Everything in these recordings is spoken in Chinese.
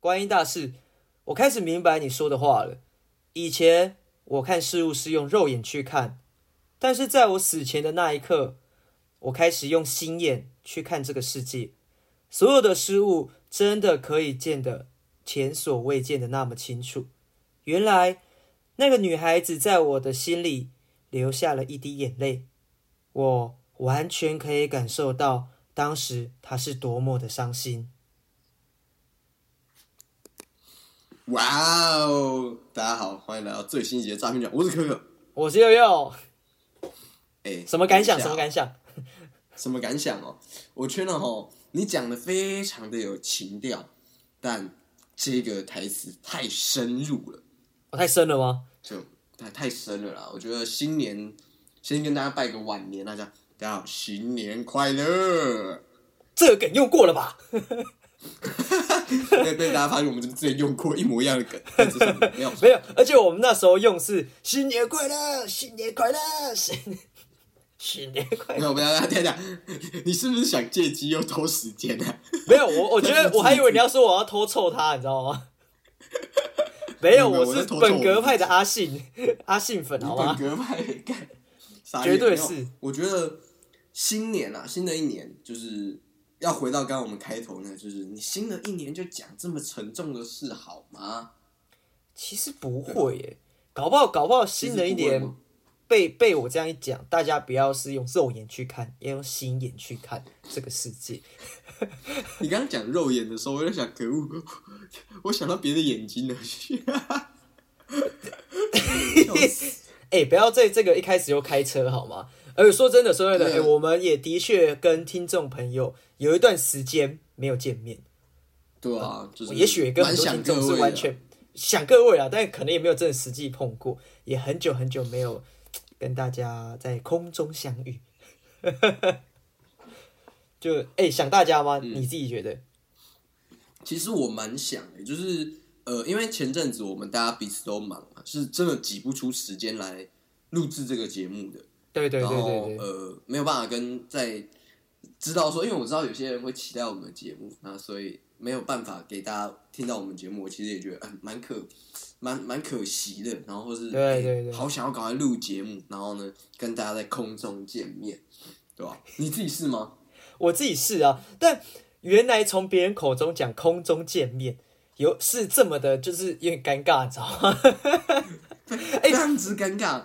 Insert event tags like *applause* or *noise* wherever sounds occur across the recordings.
观音大士，我开始明白你说的话了。以前我看事物是用肉眼去看，但是在我死前的那一刻，我开始用心眼去看这个世界。所有的事物真的可以见得前所未见的那么清楚。原来那个女孩子在我的心里留下了一滴眼泪，我完全可以感受到当时她是多么的伤心。哇哦！大家好，欢迎来到最新一集的诈骗讲，我是可可。我是悠悠，哎，什么感想？什么感想？什么感想哦？我觉得哦，你讲的非常的有情调，但这个台词太深入了，我太深了吗？就太太深了啦。我觉得新年先跟大家拜个晚年，大家大家好，新年快乐！这个梗用过了吧？*laughs* 被 *laughs* 被大家发现我们之前用过一模一样的梗，但是没有 *laughs* 没有，而且我们那时候用是“新年快乐，新年快乐，新新年快乐没有，大家讲，你是不是想借机又偷时间啊？”。没有，我我觉得我还以为你要说我要偷臭他，你知道吗？没有，我是本格派的阿信，阿信粉，好吗？本格派干，绝对是我觉得新年啊，新的一年就是要回到刚刚我们开头呢，就是你新的一年就讲这么沉重的事好吗？其实不会耶，搞不好搞不好新的一年被被我这样一讲，大家不要是用肉眼去看，要用心眼去看这个世界。你刚刚讲肉眼的时候，我就想，可恶，我想到别的眼睛了。*laughs* 哎、不要在这个一开始就开车好吗？而且说真的，说真的，哎、对我们也的确跟听众朋友有一段时间没有见面，对啊，就是也许跟很多听众是完全想各位啊，但可能也没有真的实际碰过，也很久很久没有跟大家在空中相遇。*laughs* 就哎、想大家吗？嗯你自己觉得？其实我蛮想的，就是呃，因为前阵子我们大家彼此都忙嘛，是真的挤不出时间来录制这个节目的。对对对然后对对，呃，没有办法跟在知道说，因为我知道有些人会期待我们的节目，那所以没有办法给大家听到我们节目，我其实也觉得嗯蛮可蛮蛮可惜的。然后或是哎对对对好想要赶快录节目，然后呢跟大家在空中见面，对吧？你自己是吗？*laughs* 我自己是啊，但原来从别人口中讲空中见面，有是这么的，就是有点尴尬，你知道吗？*laughs* 哎，这样子尴尬。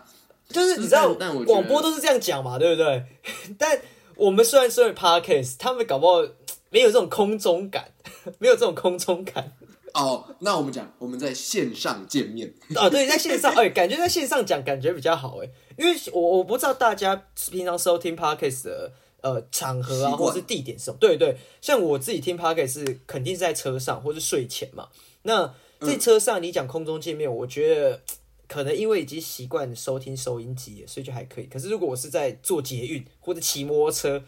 就是你知道广播都是这样讲嘛，对不对？*laughs* 但我们虽然说 podcast，他们搞不好没有这种空中感，没有这种空中感哦，那我们讲我们在线上见面，哦。对，在线上，哎、感觉在线上讲感觉比较好哎，因为我我不知道大家平常收听 podcast 的呃场合啊，或是地点是什么。对对，像我自己听 podcast 是肯定是在车上或是睡前嘛。那在车上你讲空中见面，我觉得。可能因为已经习惯收听收音机了，所以就还可以。可是如果我是在坐捷运或者骑摩托车，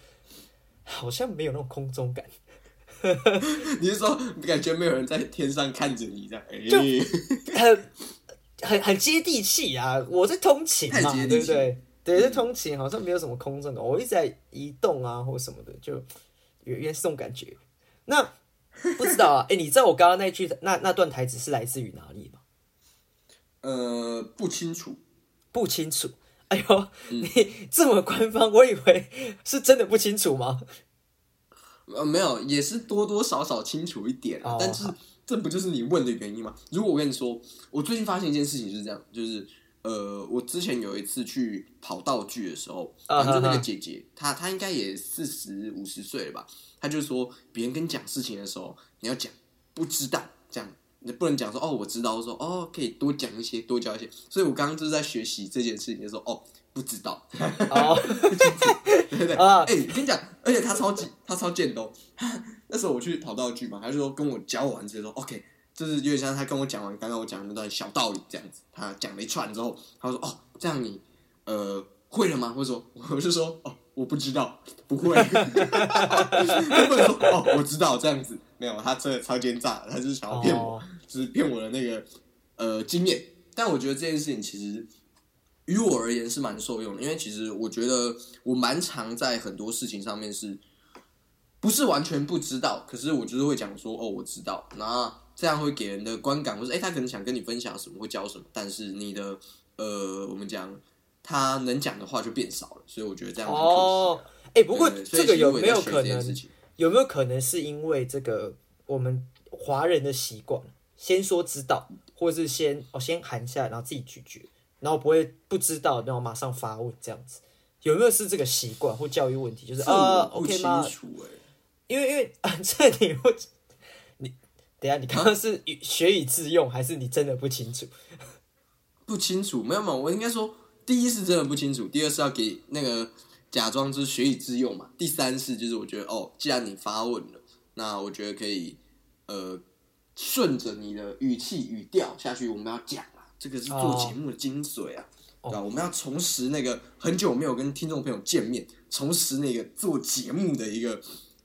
好像没有那种空中感。*laughs* 你是说感觉没有人在天上看着你这样？哎、就很很很接地气啊！我在通勤嘛，对不对？对，这通勤好像没有什么空中感，我一直在移动啊或什么的，就原原是这种感觉。那不知道啊，哎、你知道我刚刚那句那那段台词是来自于哪里吗？呃，不清楚。不清楚。哎呦，你这么官方，我以为是真的不清楚吗？呃，没有，也是多多少少清楚一点啊。哦但是这不就是你问的原因吗？如果我跟你说，我最近发现一件事情是这样，就是呃，我之前有一次去跑道具的时候，啊反正就那个姐姐，她她应该也四十五十岁了吧，她就说别人跟你讲事情的时候，你要讲不知道这样。你不能讲说哦，我知道，我说哦，可以多讲一些，多教一些。所以我刚刚就是在学习这件事情的时候，哦，不知道，*laughs* 哦，对对对，*laughs* 啊哎、跟你讲，而且他超级他超贱的、哦。*laughs* 那时候我去跑道具嘛，他就说跟我教完之后说，OK，就是有点像他跟我讲完刚刚我讲的那段小道理这样子。他讲了一串之后，他说哦，这样你呃会了吗？或者说我就说哦，我不知道，不会。*laughs* 他说哦，我知道这样子，没有，他真的超奸诈，他就是想要骗我，哦 *laughs* 就是骗我的那个呃经验。但我觉得这件事情其实于我而言是蛮受用的，因为其实我觉得我蛮常在很多事情上面是不是完全不知道，可是我就是会讲说哦，我知道，那这样会给人的观感，或是哎，他可能想跟你分享什么，会教什么，但是你的呃，我们讲他能讲的话就变少了，所以我觉得这样哦，哎，不过这个有没有可能？有没有可能是因为这个我们华人的习惯，先说知道，或是先哦先含下来，然后自己咀嚼，然后不会不知道，然后马上发问这样子，有没有是这个习惯或教育问题？就是啊，OK 吗？因为因为啊，*laughs* 这你会你等下你刚刚是学以致用，还是你真的不清楚？*laughs* 不清楚，没有没有？我应该说，第一是真的不清楚，第二是要给那个。假装就是学以致用嘛。第三是就是我觉得哦，既然你发问了，那我觉得可以呃顺着你的语气语调下去，我们要讲啊，这个是做节目的精髓啊，对吧？我们要重拾那个很久没有跟听众朋友见面，重拾那个做节目的一个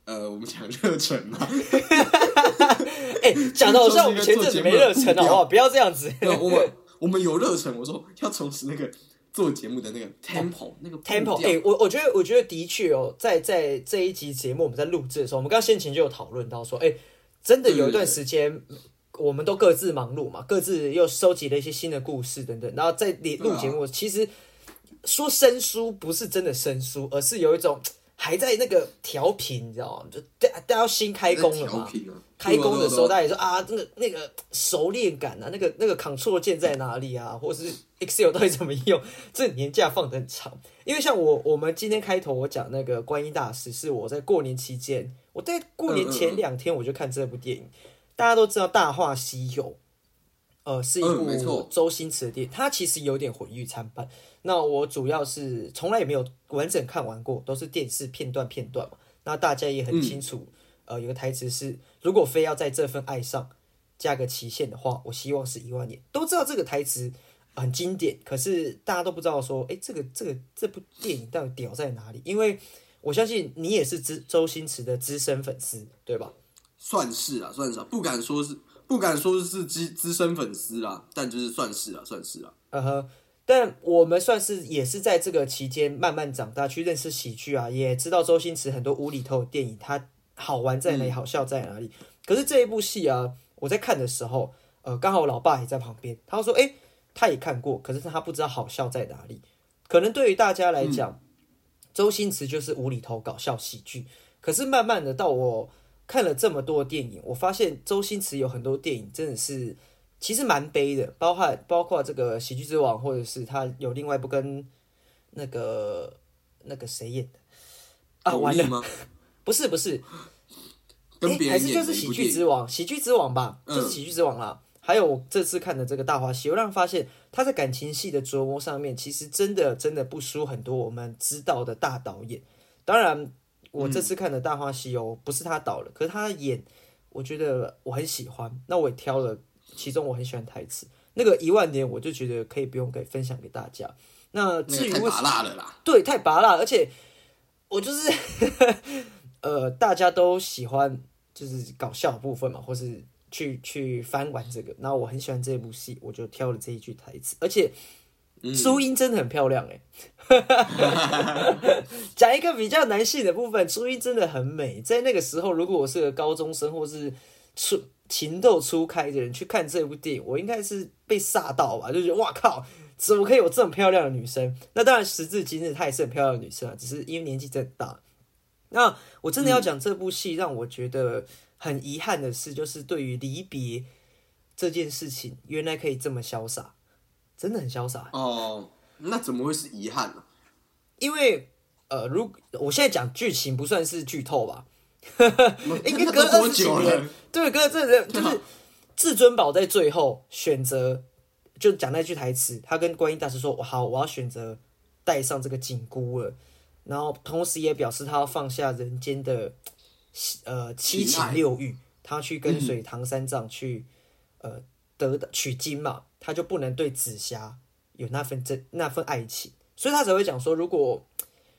呃，我们讲热忱嘛。*laughs* 哎，讲的好像我们前阵子没热忱 *laughs* 好不好？不要这样子。我们我们有热忱，我说要重拾那个。做节目的那个 tempo，那个 tempo，哎，我我觉得，我觉得的确哦，在在这一集节目我们在录制的时候，我们刚刚先前就有讨论到说，哎，真的有一段时间，我们都各自忙碌嘛，各自又收集了一些新的故事等等，然后在录节目，其实说生疏不是真的生疏，而是有一种。还在那个调频，你知道吗？就大大家新开工了嘛？开工的时候，大家也说啊，那个那个熟练感啊，那个那个 Ctrl 键在哪里啊？或是 Excel 到底怎么用？*laughs* 这年假放的很长，因为像我我们今天开头我讲那个观音大师，是我在过年期间，我在过年前两天我就看这部电影。大家都知道《大话西游》。呃，是一部周星驰的电影，它其实有点毁誉参半。那我主要是从来也没有完整看完过，都是电视片段片段嘛。那大家也很清楚，呃，有个台词是：如果非要在这份爱上加个期限的话，我希望是一万年。都知道这个台词很经典，可是大家都不知道说，哎，这个这个这部电影到底屌在哪里？因为我相信你也是资周星驰的资深粉丝，对吧？算是啊，算是，啊，不敢说是。不敢说是资资深粉丝啦，但就是算是啊，算是啊。嗯哼，但我们算是也是在这个期间慢慢长大，去认识喜剧啊，也知道周星驰很多无厘头的电影，它好玩在哪里，好笑在哪里。可是这一部戏啊，我在看的时候，呃，刚好我老爸也在旁边，他说：“哎，他也看过，可是他不知道好笑在哪里。可能对于大家来讲，周星驰就是无厘头搞笑喜剧。可是慢慢的到我。”看了这么多电影，我发现周星驰有很多电影真的是其实蛮悲的，包括包括这个《喜剧之王》，或者是他有另外一部跟那个那个谁演的啊？完了，不是不是，哎，还是就是《喜剧之王》《喜剧之王》吧，就是《喜剧之王》啦。还有我这次看的这个《大话西游》，让发现他在感情戏的琢磨上面，其实真的真的不输很多我们知道的大导演。当然。我这次看的《大话西游》不是他导的，可是他演，我觉得我很喜欢。那我也挑了其中我很喜欢台词，那个一万年我就觉得可以不用给分享给大家。那至于太拔辣了啦，对，太拔辣，而且我就是 *laughs* 呃，大家都喜欢就是搞笑部分嘛，或是去去翻玩这个。那我很喜欢这部戏，我就挑了这一句台词，而且。朱茵真的很漂亮哎，*laughs* 讲一个比较男性的部分，朱茵真的很美。在那个时候，如果我是个高中生或是初情窦初开的人去看这部电影，我应该是被吓到吧，就觉得哇靠，怎么可以有这么漂亮的女生？那当然，时至今日她也是很漂亮的女生啊，只是因为年纪真的大。那我真的要讲这部戏，让我觉得很遗憾的事，就是对于离别这件事情，原来可以这么潇洒。真的很潇洒哦，那怎么会是遗憾呢？因为呃，如我现在讲剧情不算是剧透吧，应该隔二十几年，对，隔这人就是 *laughs* 至尊宝在最后选择就讲那句台词，他跟观音大师说：“我好，我要选择带上这个紧箍了。”然后同时也表示他要放下人间的呃七情六欲，他去跟随唐三藏去呃得取经嘛。他就不能对紫霞有那份真那份爱情，所以他才会讲说，如果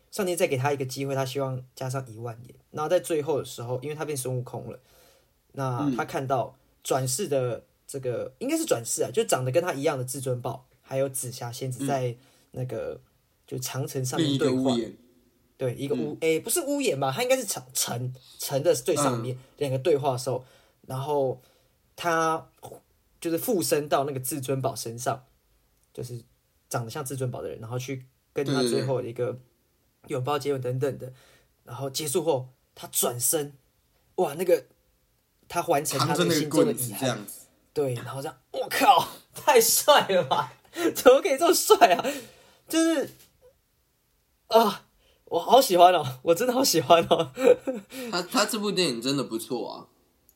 上天再给他一个机会，他希望加上一万年。然后在最后的时候，因为他变孙悟空了，那他看到转世的这个应该是转世啊，就长得跟他一样的至尊宝，还有紫霞仙子在那个就长城上面对话。对，一个屋，诶、不是屋檐吧？它应该是城城城的最上面，两个对话的时候，然后他就是附身到那个至尊宝身上，就是长得像至尊宝的人，然后去跟他最后的一个拥抱、接吻等等的，然后结束后，他转身，哇，那个他完成他扛着那个心中的遗憾，对，然后这样，我靠，太帅了吧？*laughs* 怎么可以这么帅啊？就是啊，我好喜欢哦，我真的好喜欢哦，*laughs* 他他这部电影真的不错啊，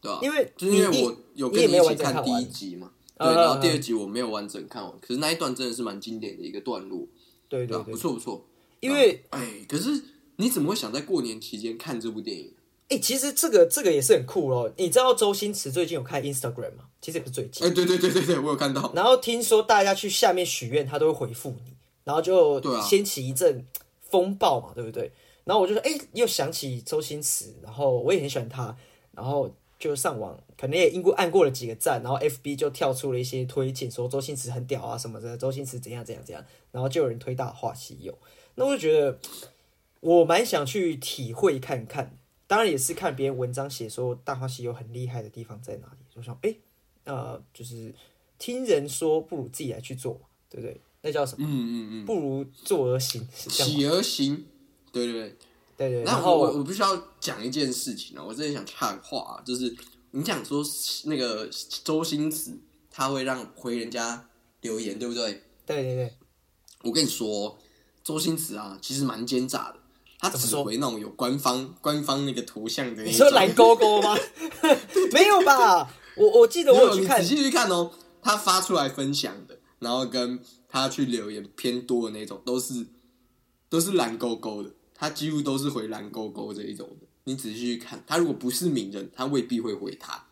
对吧、因为就是因为我有跟你一起看第一集嘛，嗯对，然后嗯第二集我没有完整看完，可是那一段真的是蛮经典的一个段落，吧？对对对不，错不错。因为哎，可是你怎么会想在过年期间看这部电影？哎、其实这个这个也是很酷哦。你知道周星驰最近有开 Instagram 吗？其实也不是最近，哎，对对对对对，我有看到。然后听说大家去下面许愿，他都会回复你，然后就掀起一阵风暴嘛，对不对？然后我就说，哎、又想起周星驰，然后我也很喜欢他，然后就上网，可能也因过按过了几个赞，然后 FB 就跳出了一些推荐，说周星驰很屌啊什么的，周星驰怎样怎样怎样，然后就有人推《大话西游》，那我就觉得我蛮想去体会看看，当然也是看别人文章写说《大话西游》很厉害的地方在哪里，就想哎、呃，就是听人说不如自己来去做，对不对？那叫什么？嗯嗯嗯，不如做而行，是这样吗。起而行，对对对。对对，那然后我我必须要讲一件事情啊，我真的想插个话、啊，就是你讲说那个周星驰他会让回人家留言，对不对？对对对，我跟你说，周星驰啊，其实蛮奸诈的，他只怎么说回那种有官方官方那个图像的那你。说蓝勾勾吗？*laughs* 没有吧？我我记得没有，我有去看你仔，细去看哦，他发出来分享的，然后跟他去留言偏多的那种，都是都是蓝勾勾的，他几乎都是回蓝勾勾这一种的。你仔细去看，他如果不是名人，他未必会回他。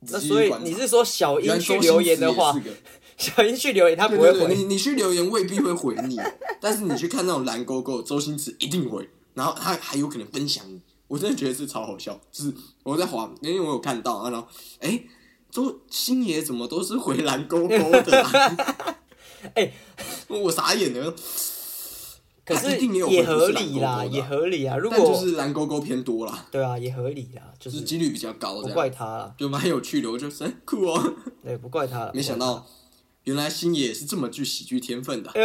那所以你是说小英去留言的话 *laughs* 小英去留言他不会对对对，你，你去留言未必会回你，但是你去看那种蓝勾勾，周星驰一定回，然后他还有可能分享你，我真的觉得是超好笑。就是我在滑，因为我有看到，然后哎，周星爷怎么都是回蓝勾勾的、啊？*laughs* 哎我傻眼了。可是也合理啦，也合理啊。如果就是蓝勾勾偏多啦，对啊，也合理啦，就就是是几率比较高，不怪他啦，就蛮有趣的。我就说哎酷哦，对，不怪他了。没想到原来星爷也是这么具喜剧天分的。*laughs*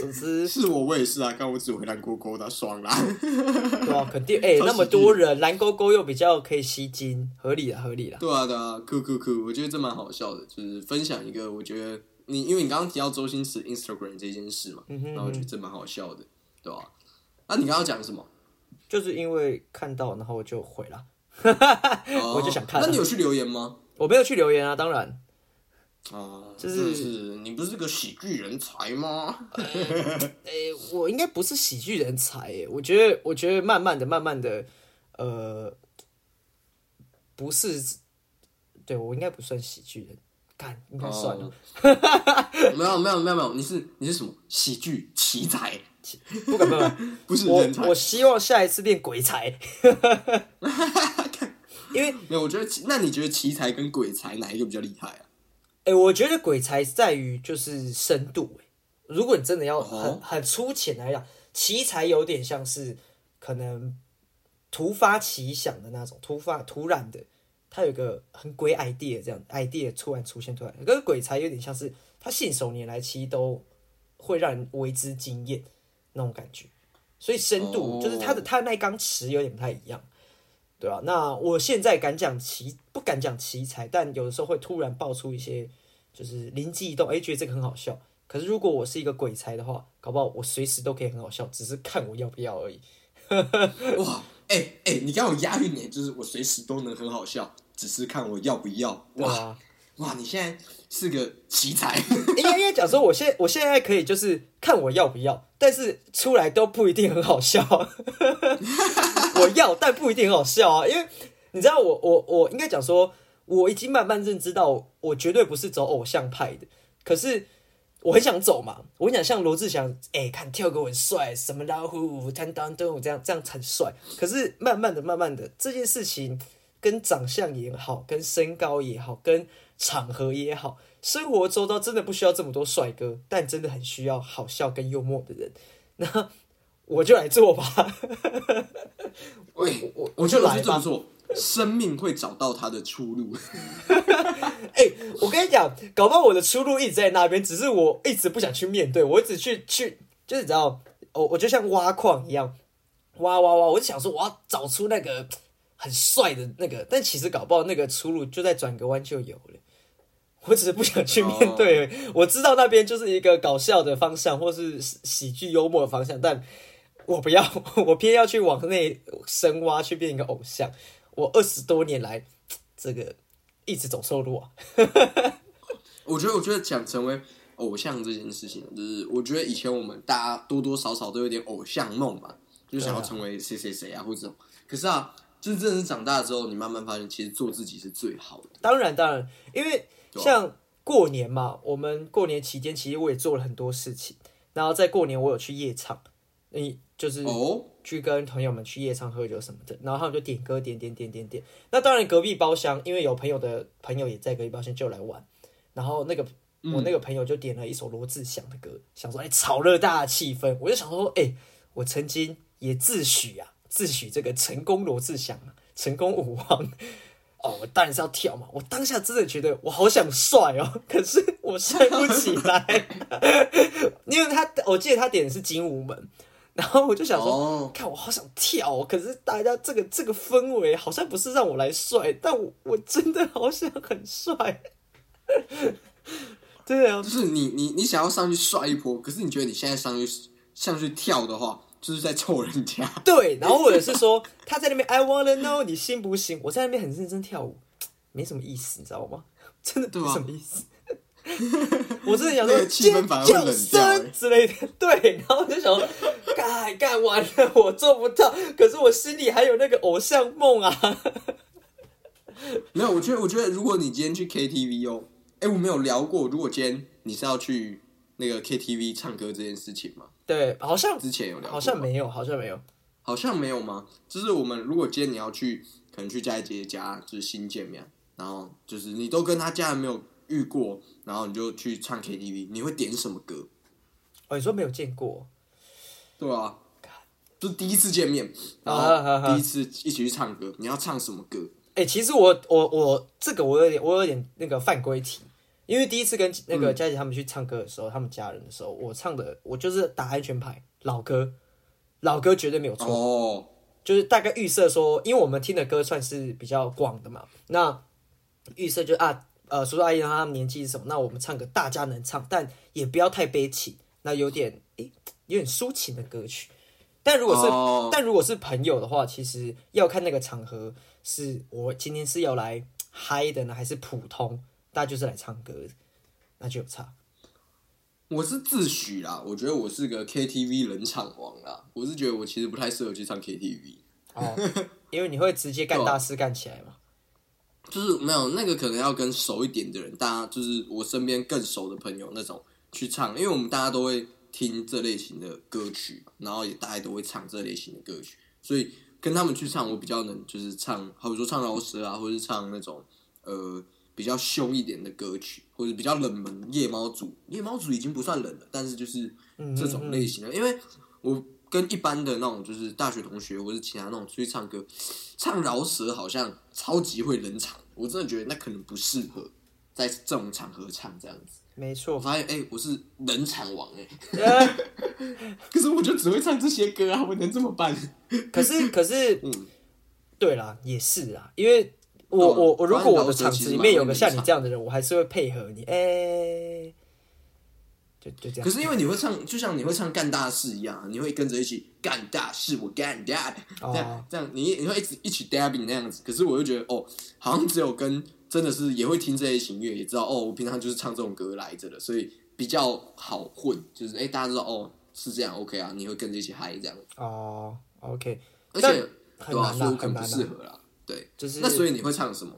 总之 *laughs* 是我，我也是啊，刚我只回蓝勾勾的，爽啦。*laughs* 对啊，肯定哎，超那么多人，蓝勾勾又比较可以吸睛，合理啦，合理啦。对啊，对啊，酷酷酷，我觉得这蛮好笑的，就是分享一个我觉得你，因为你刚刚提到周星驰 Instagram 这件事嘛，嗯哼然后我觉得这蛮好笑的，对吧、那你刚刚讲什么？就是因为看到，然后我就回了。哦我就想看啊那你有去留言吗？我没有去留言啊，当然，啊，就是是你不是个喜剧人才吗？诶、*laughs* 我应该不是喜剧人才诶，我觉得，我觉得慢慢的、慢慢的，呃，不是，对我应该不算喜剧人，干应该算了，哦 *laughs* 没有没有没有没有，你是你是什么喜剧奇才，不敢不敢，不 *laughs* 是我人才我。希望下一次变鬼才，因为没有，我觉得那你觉得奇才跟鬼才哪一个比较厉害啊？诶、我觉得鬼才在于就是深度诶，如果你真的要很、哦很粗浅来讲，奇才有点像是可能突发奇想的那种，突发突然的，他有个很鬼 idea 这样 idea 突然出现突然，可是鬼才有点像是他信手拈来，其实都会让人为之惊艳那种感觉，所以深度、哦。就是他的他的那一缸池有点不太一样。对吧、那我现在敢讲奇，不敢讲奇才，但有的时候会突然爆出一些，就是灵机一动，哎、觉得这个很好笑。可是如果我是一个鬼才的话，搞不好我随时都可以很好笑，只是看我要不要而已。*laughs* 哇，哎、哎、你刚好押韵呢，就是我随时都能很好笑，只是看我要不要。哇啊，哇，你现在是个奇才，应该应该讲说，我现我现在可以就是看我要不要，但是出来都不一定很好笑。*laughs* 我要，但不一定很好笑啊，因为你知道我我我应该讲说，我已经慢慢认知到，我绝对不是走偶像派的，可是。我很想走嘛，我很想像罗志祥，哎、看跳个很帅，什么老虎、弹当灯这样这样才帅。可是慢慢的、慢慢的，这件事情跟长相也好，跟身高也好，跟场合也好，生活周遭真的不需要这么多帅哥，但真的很需要好笑跟幽默的人。那我就来做吧。喂，我我就来。做，生命会找到它的出路。*laughs* 哎、我跟你讲，搞不好我的出路一直在那边，只是我一直不想去面对，我一直去去，就是你知道，我我就像挖矿一样，挖挖挖，我就想说我要找出那个很帅的那个，但其实搞不好那个出路就在转个弯就有了。我只是不想去面对我知道那边就是一个搞笑的方向，或是喜喜剧幽默的方向，但我不要，*laughs* 我偏要去往内深挖，去变一个偶像。我二十多年来，这个一直走错路啊。*laughs* 我觉得，我觉得想成为偶像这件事情，就是我觉得以前我们大家多多少少都有点偶像梦嘛，就想要成为谁谁谁啊，或者这种。可是啊，真正是长大之后，你慢慢发现，其实做自己是最好的。当然，当然，因为像过年嘛，我们过年期间其实我也做了很多事情。然后在过年我有去夜场，你就是哦，去跟朋友们去夜唱喝酒什么的，然后他们就点歌点点点点点。那当然隔壁包厢，因为有朋友的朋友也在隔壁包厢就来玩，然后那个我那个朋友就点了一首罗志祥的歌，想说哎炒热大家的气氛。我就想说哎，我曾经也自诩啊，自诩这个成功罗志祥啊，成功舞王。*laughs* 哦，我当然是要跳嘛！我当下真的觉得我好想帅哦，*laughs* 可是我帅不起来，*laughs* 因为他我记得他点的是精武门，然后我就想说，哦，看我好想跳哦，可是大家这个这个氛围好像不是让我来帅，但我我真的好想很帅。*laughs* 对啊就，是你你你想要上去帅一波，可是你觉得你现在上去上去跳的话，就是在凑人家。对，然后或者是说他在那边 I wanna know 你信不信？我在那边很认真跳舞，没什么意思，你知道吗？真的没什么意思。*laughs* 我真的想说那个气氛反而会冷掉之类的，对，然后我就想说，干干完了，我做不到，可是我心里还有那个偶像梦啊。没有，我觉得我觉得如果你今天去 KTV 哦，哎，我们有聊过，如果今天你是要去那个 KTV 唱歌这件事情吗？对，好像之前有聊过，好像没有，好像没有。好像没有吗？就是我们如果今天你要去，可能去佳姐家，就是新见面，然后就是你都跟他家人没有遇过，然后你就去唱 KTV，你会点什么歌？哦，你说没有见过？对啊，就是第一次见面，然后第一次一起去唱歌，你要唱什么歌？哎、其实我我我这个我有点我有点那个犯规题，因为第一次跟那个佳姐他们去唱歌的时候，他们家人的时候，我唱的我就是打安全牌，老歌，老歌绝对没有错。哦，就是大概预设说，因为我们听的歌算是比较广的嘛，那预设就啊，呃，叔叔阿姨他们年纪是什么？那我们唱个大家能唱，但也不要太悲情，那有点诶、有点抒情的歌曲。但如果是、哦但如果是朋友的话，其实要看那个场合，是我今天是要来嗨的呢，还是普通？大家就是来唱歌的，那就有差。我是自诩啦，我觉得我是个 KTV 冷场王啦，我是觉得我其实不太适合去唱 KTV。哦，因为你会直接干大事干起来嘛。就是没有那个可能要跟熟一点的人，大家就是我身边更熟的朋友那种去唱，因为我们大家都会听这类型的歌曲，然后也大家都会唱这类型的歌曲，所以跟他们去唱，我比较能就是唱，好比说唱饶舌啊，或者是唱那种呃比较凶一点的歌曲，或者比较冷门夜猫族，夜猫族已经不算冷了，但是就是这种类型的，因为我跟一般的那种就是大学同学或是其他那种出去唱歌，唱饶舌好像超级会冷场，我真的觉得那可能不适合在这种场合唱这样子。没错，发现，哎、我是冷场王哎、呃 *laughs* 可是我就只会唱这些歌啊，我能怎么办？可 *laughs* 是可是，*laughs* 嗯对啦，也是啦，因为我我我如果我的场子里面有个像你这样的人，我还是会配合你，哎、就就这样。可是因为你会唱，就像你会唱干大事一样啊，你会跟着一起干大事，我干 dab，哦这样这样，你你会一直一起 dabbing 那样子。可是我就觉得，哦，好像只有跟真的是也会听这类型乐，也知道哦，我平常就是唱这种歌来着的，所以比较好混，就是哎、大家知道哦是这样 OK 啊，你会跟着一起嗨这样，哦，OK，而且对啊，很难啦，所以我可能不。适合啦。对，就是那所以你会唱什么？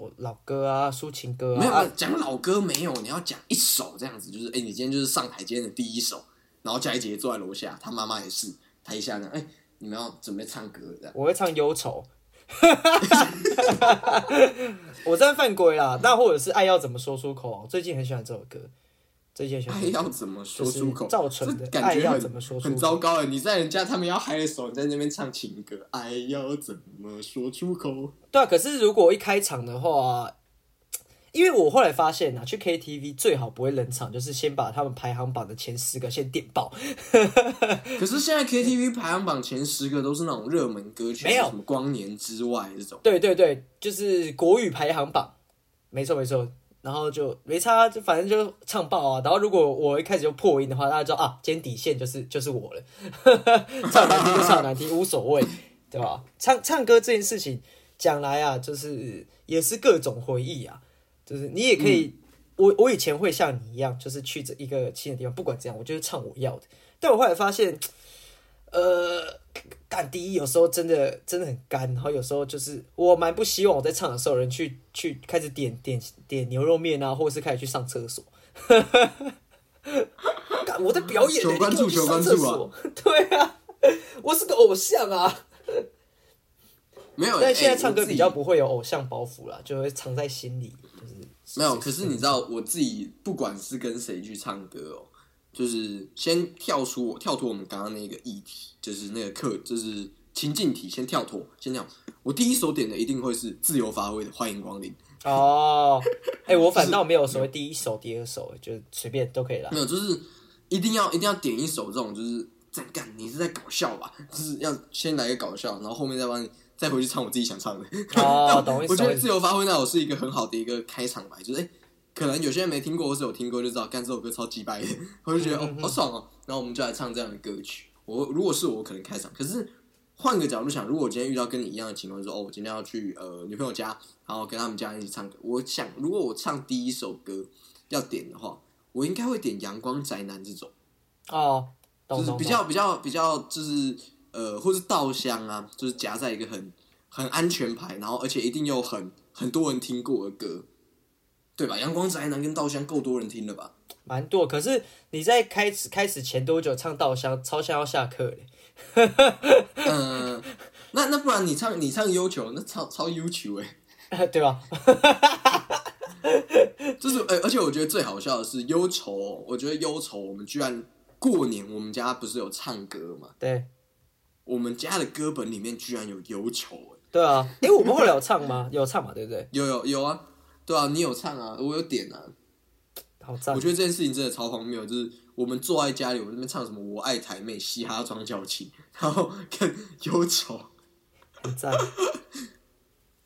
我老歌啊，抒情歌没有啊，没有讲老歌没有，你要讲一首这样子，就是哎、你今天就是上台今天的第一首，然后佳怡姐姐坐在楼下，她妈妈也是台下呢，哎、你们要准备唱歌这样。我会唱忧愁。*laughs* 我真的犯规啦，那或者是爱要怎么说出口啊？我最近很喜欢这首歌，这件选爱手要怎么说出口？造成的感爱要怎么说出口很糟糕哎！你在人家他们要嗨的时候，你在那边唱情歌，爱要怎么说出口？对啊，可是如果一开场的话，因为我后来发现啊，去 KTV 最好不会冷场，就是先把他们排行榜的前十个先点爆。可是现在 KTV 排行榜前十个都是那种热门歌曲，没有什么光年之外这种。对对对，就是国语排行榜，没错没错。然后就没差，就反正就唱爆啊。然后如果我一开始就破音的话，大家知道啊，今天底线就是就是我了。*laughs* 唱难听就唱难听，无所谓，对吧？唱唱歌这件事情讲来啊，就是也是各种回忆啊。就是你也可以，我我以前会像你一样，就是去这一个新的地方，不管怎样，我就是唱我要的。但我后来发现，呃，干第一有时候真的真的很干，然后有时候就是我蛮不希望我在唱的时候，人去去开始点点点牛肉面啊，或者是开始去上厕所。*laughs* 干我在表演、欸，求关注求关注！对啊，我是个偶像啊。没有，但现在唱歌比较不会有偶像包袱了，就会藏在心里。就是没有。可是你知道，我自己不管是跟谁去唱歌哦，就是先跳出我跳脱我们刚刚那个议题，就是那个课，就是情境题，先跳脱，先跳。我第一首点的一定会是自由发挥的《欢迎光临》。*laughs* 哦，哎、我反倒没有所谓第一首、第二首，就随便都可以啦没。有，就是一定要一定要点一首这种，就是在干，你是在搞笑吧？就是要先来个搞笑，然后后面再帮你再回去唱我自己想唱的。哦，懂。*laughs* 我觉得自由发挥那我是一个很好的一个开场白，就是哎、可能有些人没听过，或是有听过就知道，干这首歌超级白的，*laughs* 我就觉得、嗯哦好爽哦，然后我们就来唱这样的歌曲。我如果是我，可能开场，可是换个角度想，如果我今天遇到跟你一样的情况，说哦，我今天要去呃女朋友家，然后跟他们家人一起唱歌，我想如果我唱第一首歌要点的话，我应该会点《阳光宅男》这种。哦，就是。比较比较比较就是呃，或是稻香啊，就是夹在一个很很安全牌，然后而且一定又很很多人听过的歌，对吧？阳光宅男跟稻香够多人听了吧？蛮多。可是你在开始开始前多久唱稻香？超像要下课嘞。*laughs* 嗯、那那不然你唱你唱悠球，那超超悠球哎，*laughs* 对吧？*laughs* 就是呃、而且我觉得最好笑的是忧愁哦，我觉得忧愁，我们居然过年我们家不是有唱歌嘛？对我们家的歌本里面居然有忧愁哎。对啊。哎、我们后来有唱吗？有唱嘛，对不对？有有有啊，对啊，你有唱啊，我有点啊，好赞我。觉得这件事情真的超荒谬，就是我们坐在家里，我们那边唱什么“我爱台妹”、嘻哈装矫情，然后跟忧愁，很赞。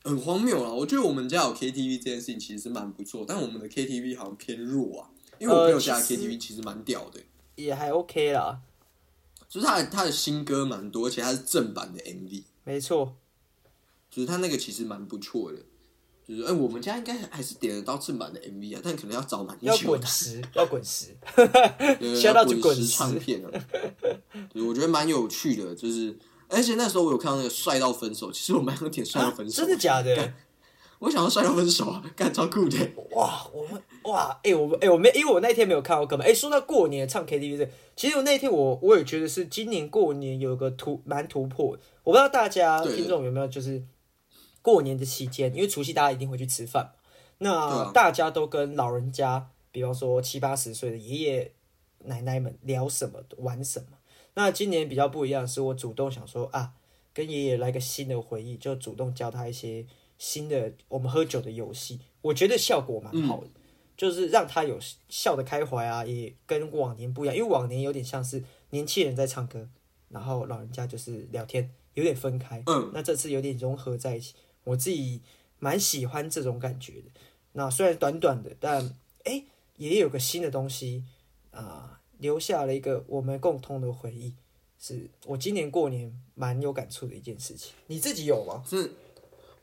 很荒谬啊！我觉得我们家有 KTV 这件事情其实是蛮不错，但我们的 KTV 好像偏弱啊，因为我朋友家的 KTV 其实蛮屌的，也还 OK 啦，就是他的他的新歌蛮多，而且他是正版的 MV，没错。就是他那个其实蛮不错的。就是哎、我们家应该还是点得到正版的 MV 啊，但可能要找蛮久要的。滚石，*laughs* 要滚石。对 *laughs* Shout out to 滚石唱片啊，对我觉得蛮有趣的，就是而且那时候我有看到那个帅到分手，其实我蛮有点帅到分手，真的假的？我想要帅到分手啊，干超酷的，哇，我们哇，哎、我们哎、我没，因为我那天没有看到哥们。哎、说到过年唱 KTV 这，其实我那天我我也觉得是今年过年有个突蛮突破。我不知道大家听众有没有就是过年的期间，因为除夕大家一定会去吃饭嘛，那啊。大家都跟老人家，比方说七八十岁的爷爷奶奶们聊什么玩什么。那今年比较不一样是，我主动想说啊，跟爷爷来个新的回忆，就主动教他一些新的我们喝酒的游戏，我觉得效果蛮好的，就是让他有笑得开怀啊，也跟往年不一样，因为往年有点像是年轻人在唱歌，然后老人家就是聊天，有点分开。嗯，那这次有点融合在一起，我自己蛮喜欢这种感觉的。那虽然短短的，但哎，也有个新的东西啊、留下了一个我们共同的回忆，是我今年过年蛮有感触的一件事情。你自己有吗？是，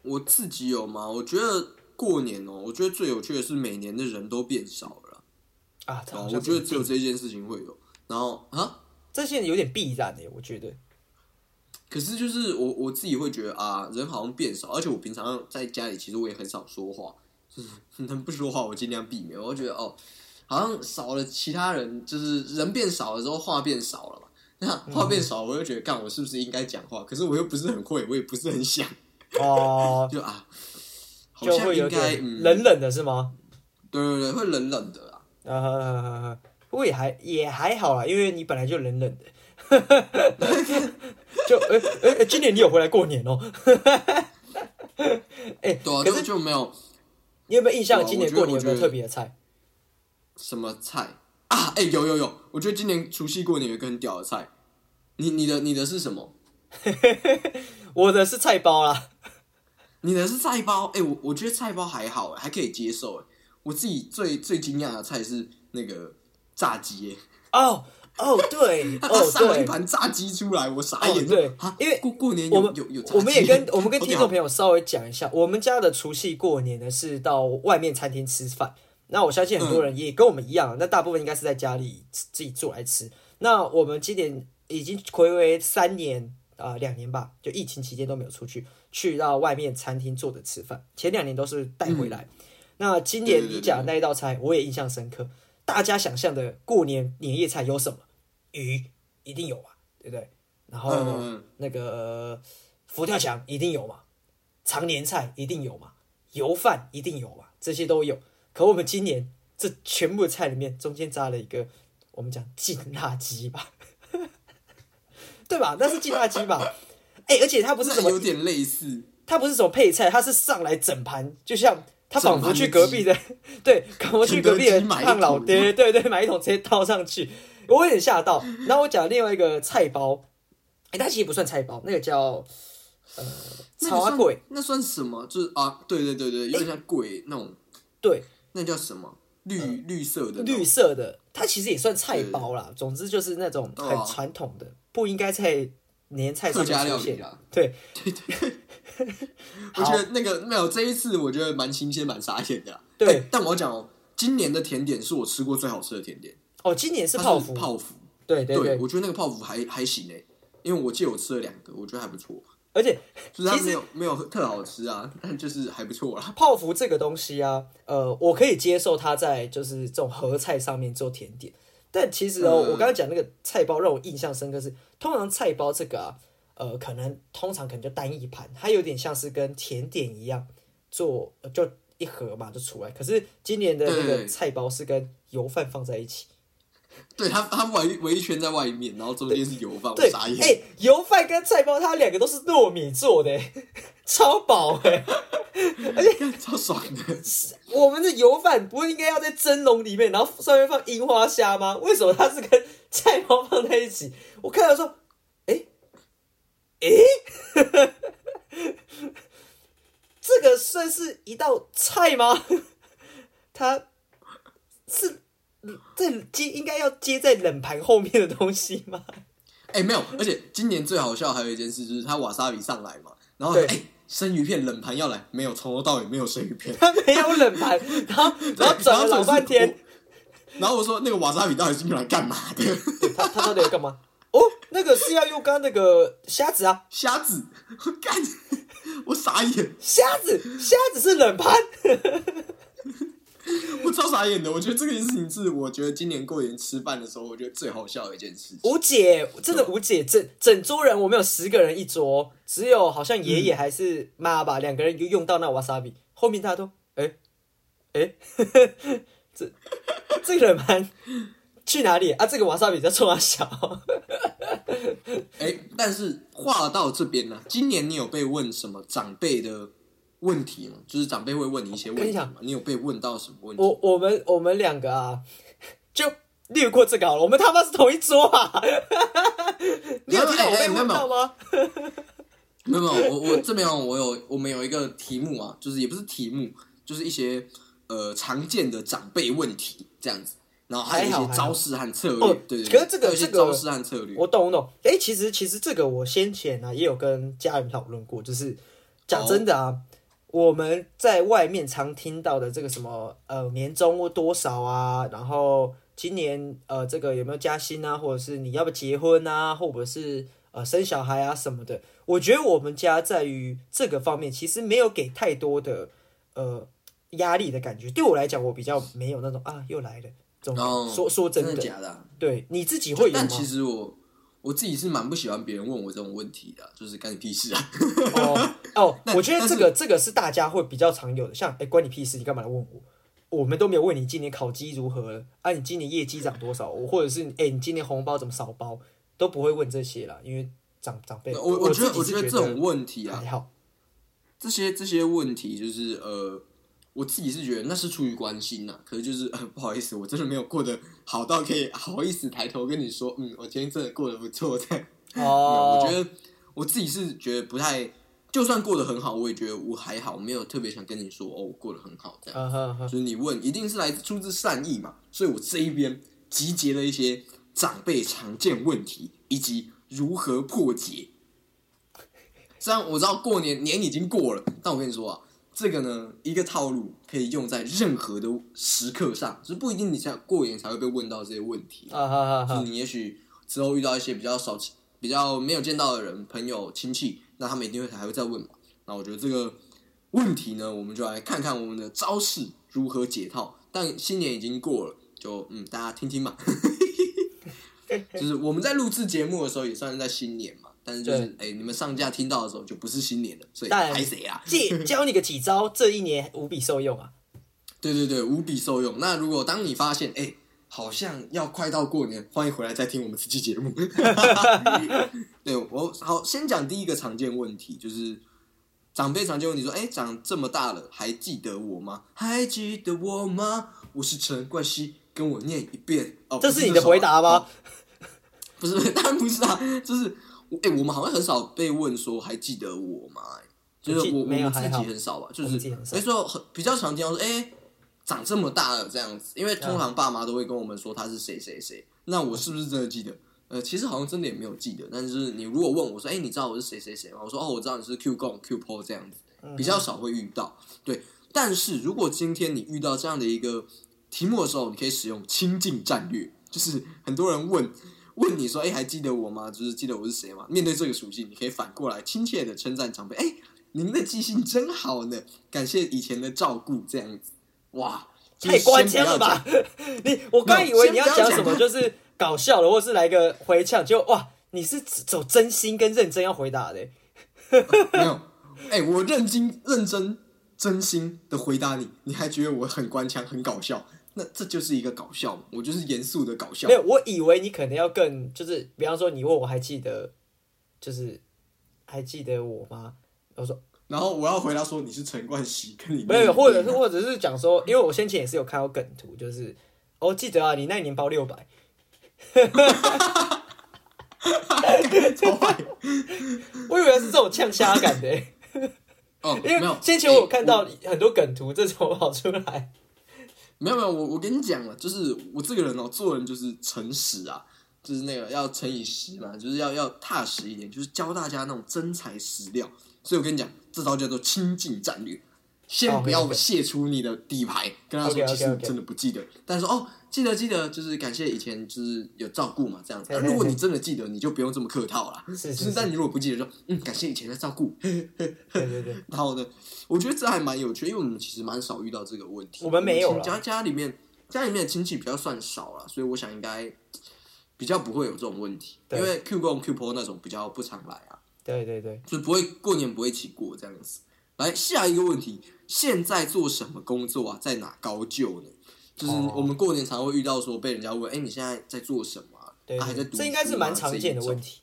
我自己有吗？我觉得过年哦、我觉得最有趣的是每年的人都变少了啊，我觉得只有这件事情会有，然后啊。这些有点必然的，我觉得。可是就是我我自己会觉得啊，人好像变少，而且我平常在家里其实我也很少说话，就是 *laughs* 能不说话我尽量避免。我会觉得哦，好像少了其他人，就是人变少了之后话变少了嘛。那话变少，我就觉得干我是不是应该讲话？可是我又不是很会，我也不是很想，哦，*laughs* 就啊，好就会应该冷冷的是吗？对对对，会冷冷的啦。呃，不过也还也还好啦，因为你本来就冷冷的。*laughs* 就呃呃，呃今年你有回来过年哦？*laughs* 哎、对啊，可就是就没有你有没有印象？今年过年有没有特别的菜？什么菜啊？哎、有有有，我觉得今年除夕过年有一个很屌的菜。你你的你的是什么？*laughs* 我的是菜包啦。你的是菜包？哎、我我觉得菜包还好，还可以接受。哎，我自己最最惊讶的菜是那个炸鸡，哎，哦哦，对，*laughs* 哦对上了一。盘炸鸡出来，我傻眼。哦对啊，因为过过年我们有有有，我们也跟我们跟听众朋友友稍微讲一下，我们家的除夕过年呢是到外面餐厅吃饭。那我相信很多人也跟我们一样，那大部分应该是在家里自自己做来吃。那我们今年已经回违三年啊两、年吧，就疫情期间都没有出去去到外面餐厅坐着吃饭，前两年都是带回来。那今年你讲的那一道菜，我也印象深刻。大家想象的过年年夜菜有什么？鱼一定有嘛，对不对？然后、那个佛跳墙一定有嘛，常年菜一定有嘛，油饭一定有嘛，这些都有。可我们今年这全部的菜里面，中间加了一个我们讲劲辣鸡吧，*laughs* 对吧？那是劲辣鸡吧？哎、而且它不是什么那有点类似，它不是什么配菜，它是上来整盘，就像他仿佛去隔壁的，对，仿佛去隔壁的胖老爹，对对，买一桶直接倒上去，我有点吓到。然后我讲另外一个菜包，哎、它其实不算菜包，那个叫呃那个算草阿贵，那算什么？就是啊，对对对对，有点像鬼那种，对，那叫什么？绿绿色的绿色的，它其实也算菜包啦。总之就是那种很哦传统的，不应该在年菜上客家面出现。料理对。对，*laughs* 我觉得那个没有这一次，我觉得蛮新鲜、蛮傻眼的啦。对哎但我要讲哦，今年的甜点是我吃过最好吃的甜点，哦，今年是泡芙，泡芙。对对对，我觉得那个泡芙还还行诶，因为我记得我吃了两个，我觉得还不错。而且其实没有没有特好吃啊，但就是还不错啦。泡芙这个东西啊，呃，我可以接受它在就是这种合菜上面做甜点，但其实哦，嗯我刚刚讲那个菜包让我印象深刻是，通常菜包这个啊，呃，可能通常可能就单一盘，它有点像是跟甜点一样做，呃就一盒嘛就出来。可是今年的那个菜包是跟油饭放在一起，*laughs* 对他，他围围一圈在外面，然后中间是油饭，我对，傻眼。哎、油饭跟菜包它两个都是糯米做的，*laughs* 超饱哎。*laughs* 干超爽的。我们的油饭不是应该要在蒸笼里面，然后上面放樱花虾吗？为什么它是跟菜包放在一起？我看到说，哎、哎、这个算是一道菜吗？它是在接应该要接在冷盘后面的东西吗？哎、没有，而且今年最好笑还有一件事，就是他瓦萨比上来嘛，然后对哎、生鱼片冷盘要来，没有，从头到尾没有生鱼片。他没有冷盘，*laughs* 然后然后转了老半天，然后我说那个瓦萨比到底是用来干嘛的？他他到底要干嘛？哦，那个是要用刚刚那个虾子啊，虾子，我 *laughs* 干，我傻眼，虾子，虾子是冷盘。我 *laughs* 超傻眼的。我觉得这个事情是我觉得今年过年吃饭的时候，我觉得最好笑的一件事情。无解，真的无解。整整桌人，我们有十个人一桌，只有好像爷爷还是妈吧，两个人就用到那瓦萨比，后面大家都哎哎，*laughs* 这这个人蛮去哪里啊？这个瓦萨比在冲他小。*laughs* 哎、但是话到这边呢，今年你有被问什么长辈的问题吗？就是长辈会问你一些问题嘛？你有被问到什么问题？我我们我们两个啊，*laughs* 就略过这个好了。我们他妈是同一桌啊！*laughs* 你有听到我被问到吗？*laughs* 没有没有，我我这边哦，我有我们有一个题目啊，就是也不是题目，就是一些呃常见的长辈问题这样子，然后还有一些招式和策略，哦对对对，可是这个这个招式和策略，我懂我懂。哎、其实其实这个我先前呢、也有跟家人讨论过，就是讲真的啊，我们在外面常听到的这个什么呃年终多少啊，然后今年呃这个有没有加薪啊，或者是你要不要结婚啊，或者是呃生小孩啊什么的，我觉得我们家在于这个方面其实没有给太多的呃压力的感觉。对我来讲，我比较没有那种啊又来了这种说说真真的，的假的啊、对你自己会有吗？但其实我我自己是蛮不喜欢别人问我这种问题的啊，就是干你屁事啊！哦 *laughs* 哦，我觉得这个这个是大家会比较常有的，像哎、关你屁事，你干嘛来问我？我们都没有问你今年考绩如何了，啊，你今年业绩涨多少，我或者是哎、你今年红包怎么少包，都不会问这些啦，因为长长辈，我我觉得我觉得这种问题啊，还好，这些这些问题就是呃，我自己是觉得那是出于关心呐、可是就是、呃、不好意思，我真的没有过得好到可以 *laughs* 好意思抬头跟你说，嗯，我今天真的过得不错。这样，*laughs* 哦，我觉得我自己是觉得不太，就算过得很好，我也觉得我还好，没有特别想跟你说哦，我过得很好这样。嗯哼哼，就是你问，一定是来自出自善意嘛，所以我这一边集结了一些长辈常见问题以及如何破解。虽然我知道过年年已经过了，但我跟你说啊，这个呢，一个套路可以用在任何的时刻上，就是不一定你像过年才会被问到这些问题。啊哈哈哈，就是你也许之后遇到一些比较少、比较没有见到的人、朋友、亲戚，那他们一定会还会再问嘛。那我觉得这个问题呢，我们就来看看我们的招式如何解套。但新年已经过了，就嗯，大家听听嘛。*laughs* 就是我们在录制节目的时候，也算是在新年嘛。但是就是哎、你们上架听到的时候就不是新年了，所以当然拍谁啊？借 *laughs* 教你个几招，这一年无比受用啊！对对对，无比受用。那如果当你发现，哎、好像要快到过年，欢迎回来再听我们这期节目。*laughs* 对我好，先讲第一个常见问题，就是长辈常见问题说，哎、长这么大了，还记得我吗？还记得我吗？我是陈冠希，跟我念一遍。哦，这是你的回答吗？不是，当然不是啊，就是我哎、我们好像很少被问说还记得我吗？哎就是我我我们自己很少吧，就是们自己很少哎说很比较常听到说哎、长这么大了这样子，因为通常爸妈都会跟我们说他是谁谁谁，那我是不是真的记得？呃，其实好像真的也没有记得，但是你如果问我说，哎、你知道我是谁谁谁吗？我说哦，我知道你是 Q 共 Q PO 这样子，比较少会遇到。对，但是如果今天你遇到这样的一个题目的时候，你可以使用亲近战略，就是很多人问问你说，哎、还记得我吗？就是记得我是谁吗？面对这个属性，你可以反过来亲切的称赞长辈，哎、您的记性真好呢，感谢以前的照顾，这样子，哇，太官腔了吧？*laughs* 你我刚以为你要讲什么，就是搞笑的，或是来个回呛，就哇，你是走真心跟认真要回答的欸。*laughs* 没有，哎、我认真、认真、真心的回答你，你还觉得我很官腔、很搞笑？那这就是一个搞笑嘛，我就是严肃的搞笑。没。有，我以为你可能要更，就是比方说你问我还记得，就是还记得我吗？我说然后我要回答说你是陈冠希，跟你没有，或者是或者是讲说，因为我先前也是有看到梗图，就是哦，记得啊，你那一年包六百，超 *laughs* 坏我以为是这种呛虾感的。欸，*laughs* 哦，因为，先前我有哎看到很多梗图这种跑出来，没有没有，我我跟你讲了，就是我这个人哦，做人就是诚实啊，就是那个要诚以实嘛，就是要要踏实一点，就是教大家那种真材实料。所以我跟你讲，这招叫做亲近战略。先不要卸出你的底牌，跟他说其实真的不记得，但是说哦记得记得，就是感谢以前就是有照顾嘛这样。子。如果你真的记得，你就不用这么客套啦。是就是是，但你如果不记得说，嗯，感谢以前的照顾，对对对，然后呢，我觉得这还蛮有趣，因为我们其实蛮少遇到这个问题。我们没有啦。家家里面家里面的亲戚比较算少了，所以我想应该比较不会有这种问题。对。因为 Q 公 Q 婆那种比较不常来啊，对对对，就不会过年不会一起过这样子。来下一个问题，现在做什么工作啊？在哪高就呢？就是哦我们过年常会遇到说被人家问，哎、你现在在做什么、啊？对啊还在读、这应该是蛮常见的问题。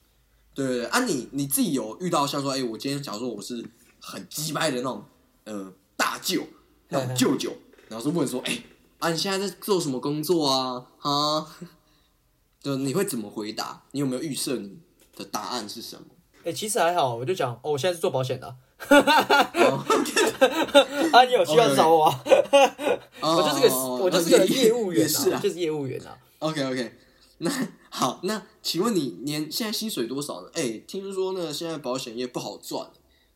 对对对，啊你，你自己有遇到像说，哎、我今天假如说我是很鸡掰的那种，呃，大舅，*laughs* 那种舅舅，然后是问说，哎、啊，你现在在做什么工作啊？哈，*laughs* 就你会怎么回答？你有没有预设你的答案是什么？哎、其实还好，我就讲哦，我现在是做保险的 *laughs* 啊、你有需要找我啊？我 *laughs* 我就是个我就是个业务员啊。就是业务员啊。OK OK，那好，那请问你年现在薪水多少呢？哎、听说呢，现在保险业不好赚，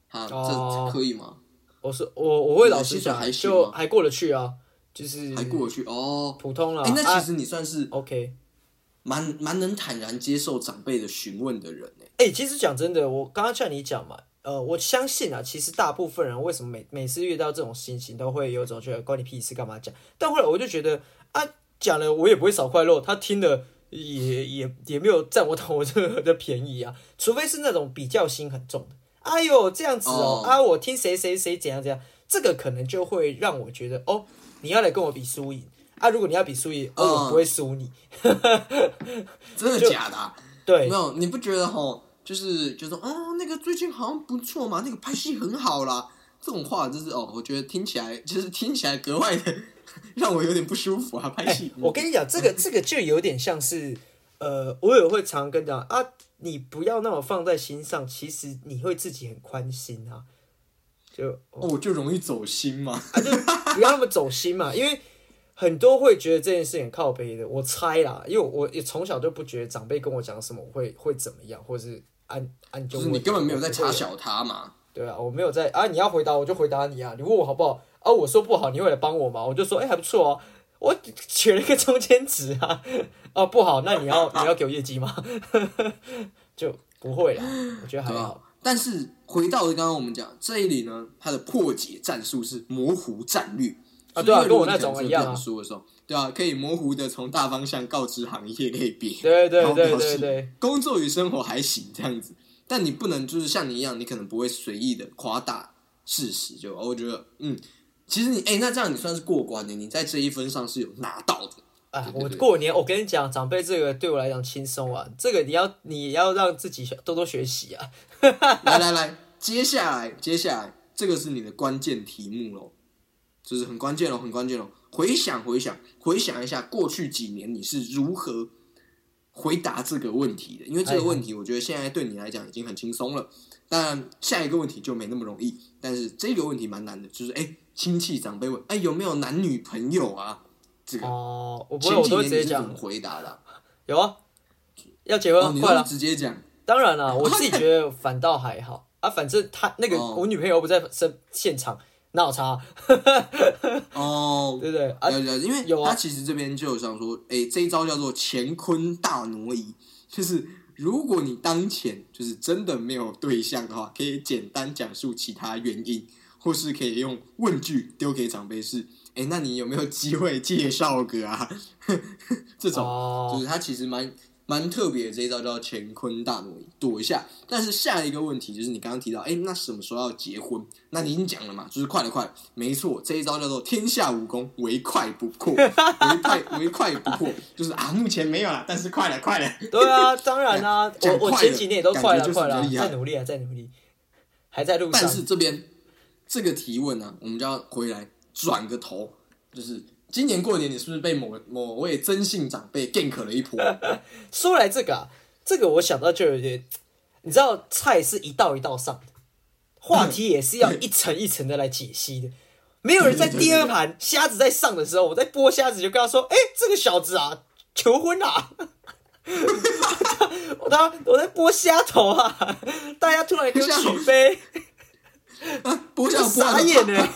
啊，哦这可以吗？我是我我会老实讲，薪水还行就还过得去啊，就是还过得去哦。普通了。哎、那啊其实你算是 OK。蛮蛮能坦然接受长辈的询问的人呢。哎、其实讲真的，我刚刚像你讲嘛，呃，我相信啊，其实大部分人为什么每每次遇到这种情都会有种觉得关你屁事，干嘛讲？但后来我就觉得啊，讲了我也不会少块肉，他听了也也也没有占我讨 *laughs* 我任何的便宜啊，除非是那种比较心很重的。哎呦，这样子哦，哦啊，我听谁谁谁怎样怎样，这个可能就会让我觉得，哦，你要来跟我比输赢啊！如果你要比输赢，哦，我不会输你。*laughs* 真的假的、啊？对没，有，你不觉得吼？就是就说哦，那个最近好像不错嘛，那个拍戏很好啦。这种话就是哦，我觉得听起来就是听起来格外的让我有点不舒服啊。拍戏，我跟你讲，这个这个就有点像是，呃，我也会常跟讲啊，你不要那么放在心上，其实你会自己很宽心啊，就哦，我就容易走心嘛。啊，就不要那么走心嘛，因为很多会觉得这件事情靠背的，我猜啦，因为我也从小就不觉得长辈跟我讲什么我会会怎么样，或是按按就就是你根本没有在查小他嘛。对啊，我没有在啊，你要回答我就回答你啊，你问我好不好啊？我说不好，你会来帮我吗？我就说哎、还不错哦，我取了一个中间值啊，哦 *laughs* 不好，那你要 *laughs* 你要给我业绩吗？*laughs* 就不会啦，我觉得还好。？但是回到刚刚我们讲这一里呢，它的破解战术是模糊战略啊对啊跟我那种一样啊本书的时候，对啊，可以模糊的从大方向告知行业类别，对对对对对，工作与生活还行这样子，但你不能就是像你一样，你可能不会随意的夸大事实。就我觉得，嗯，其实你哎、那这样你算是过关的，你在这一分上是有拿到的。啊，我过年我跟你讲，长辈这个对我来讲轻松啊，这个你要你要让自己多多学习啊。*laughs* 来来来，接下来接下来这个是你的关键题目喽，就是很关键哦，很关键哦。回想回想回想一下过去几年你是如何回答这个问题的，因为这个问题我觉得现在对你来讲已经很轻松了，但下一个问题就没那么容易，但是这个问题蛮难的，就是哎亲戚长辈问哎有没有男女朋友啊？这个哦，我不会，我都会直接讲回答的啊、*laughs* 有啊，要结哦，婚快了。直接讲。当然了，*laughs* 我自己觉得反倒还好啊，反正他那个哦我女朋友不在身现场，那有差，*laughs* 哦，对不对啊？了解，因为有啊他其实这边就有想说，哎、这一招叫做乾坤大挪移，*laughs* 就是如果你当前就是真的没有对象的话，可以简单讲述其他原因，或是可以用问句丢给长辈是，哎、那你有没有机会介绍个啊？*laughs* 这种、哦就是他其实蛮蛮特别的这一招叫乾坤大挪移，躲一下。但是下一个问题就是你刚刚提到，哎、那什么时候要结婚？那你已经讲了嘛，就是快了快了，没错，这一招叫做天下武功，唯快不破，*laughs* 唯快唯快不破，就是啊，目前没有了，但是快了快了。对啊，当然啦、*laughs* 讲我我前几年也都快了，快了啊，比较厉害再努力啊，再努力，还在路上但。是这边这个提问呢、我们就要回来转个头，就是今年过年你是不是被某某位曾姓长辈 gank 了一波？*laughs* 说来这个啊，这个我想到就有点，你知道菜是一道一道上的，话题也是要一层一层的来解析的。*laughs* 没有人在第二盘虾子在上的时候，我在剥虾子就跟他说：“哎、这个小子啊，求婚啦、我 *laughs* 他我在剥虾头啊，大家突然给我举杯，播下播傻眼呢。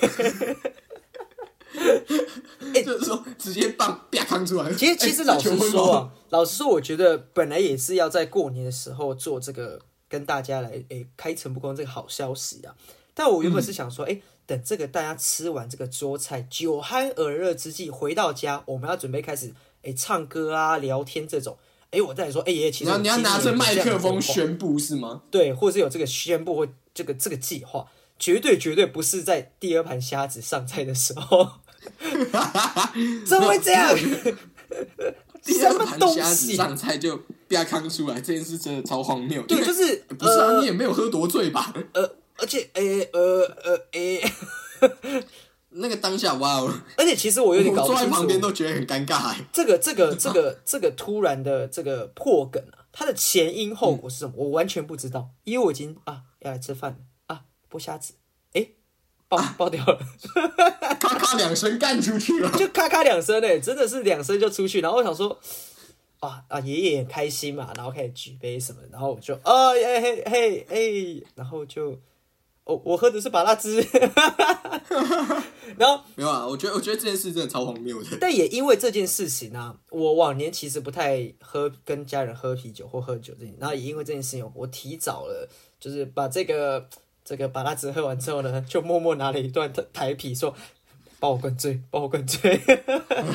*laughs* 就是说直接棒啪扛出来。其实，其实哎老实说啊，老实说，我觉得本来也是要在过年的时候做这个，跟大家来诶开诚布公这个好消息啊。但我原本是想说，哎、等这个大家吃完这个桌菜，酒酣耳热之际，回到家，我们要准备开始诶唱歌啊、聊天这种。哎，我再来说，哎爷，其实你要拿着麦克风宣布是吗？对，或者是有这个宣布或这个这个计划，绝对绝对不是在第二盘虾子上菜的时候，*laughs* 怎么会这样？*laughs* 第什么东西？上菜就啪扛出来，这件事真的超荒谬。因对，就是不是啊，呃你也没有喝多醉吧？呃，而且诶呃呃诶，*laughs* 那个当下，哇哦，而且其实我有点搞我坐在旁边都觉得很尴尬。哎这个这个这个这个突然的这个破梗啊，它的前因后果是什么？我完全不知道，因为我已经啊要来吃饭了啊，剥虾子，诶，爆爆掉了。*laughs* 咔咔两声干出去了。就咔咔两声哎，真的是两声就出去。然后我想说，啊啊，爷爷很开心嘛，然后开始举杯什么，然后我就啊嘿嘿嘿嘿，然后就，哦，我喝的是巴拉汁，*laughs* 然后没有啊，我觉得我觉得这件事真的超荒谬的。但也因为这件事情呢、我往年其实不太喝跟家人喝啤酒或喝酒这件，然后也因为这件事情，我提早了，就是把这个这个把辣汁喝完之后呢，就默默拿了一段台台啤说。帮我灌醉，*laughs* 帮我灌醉。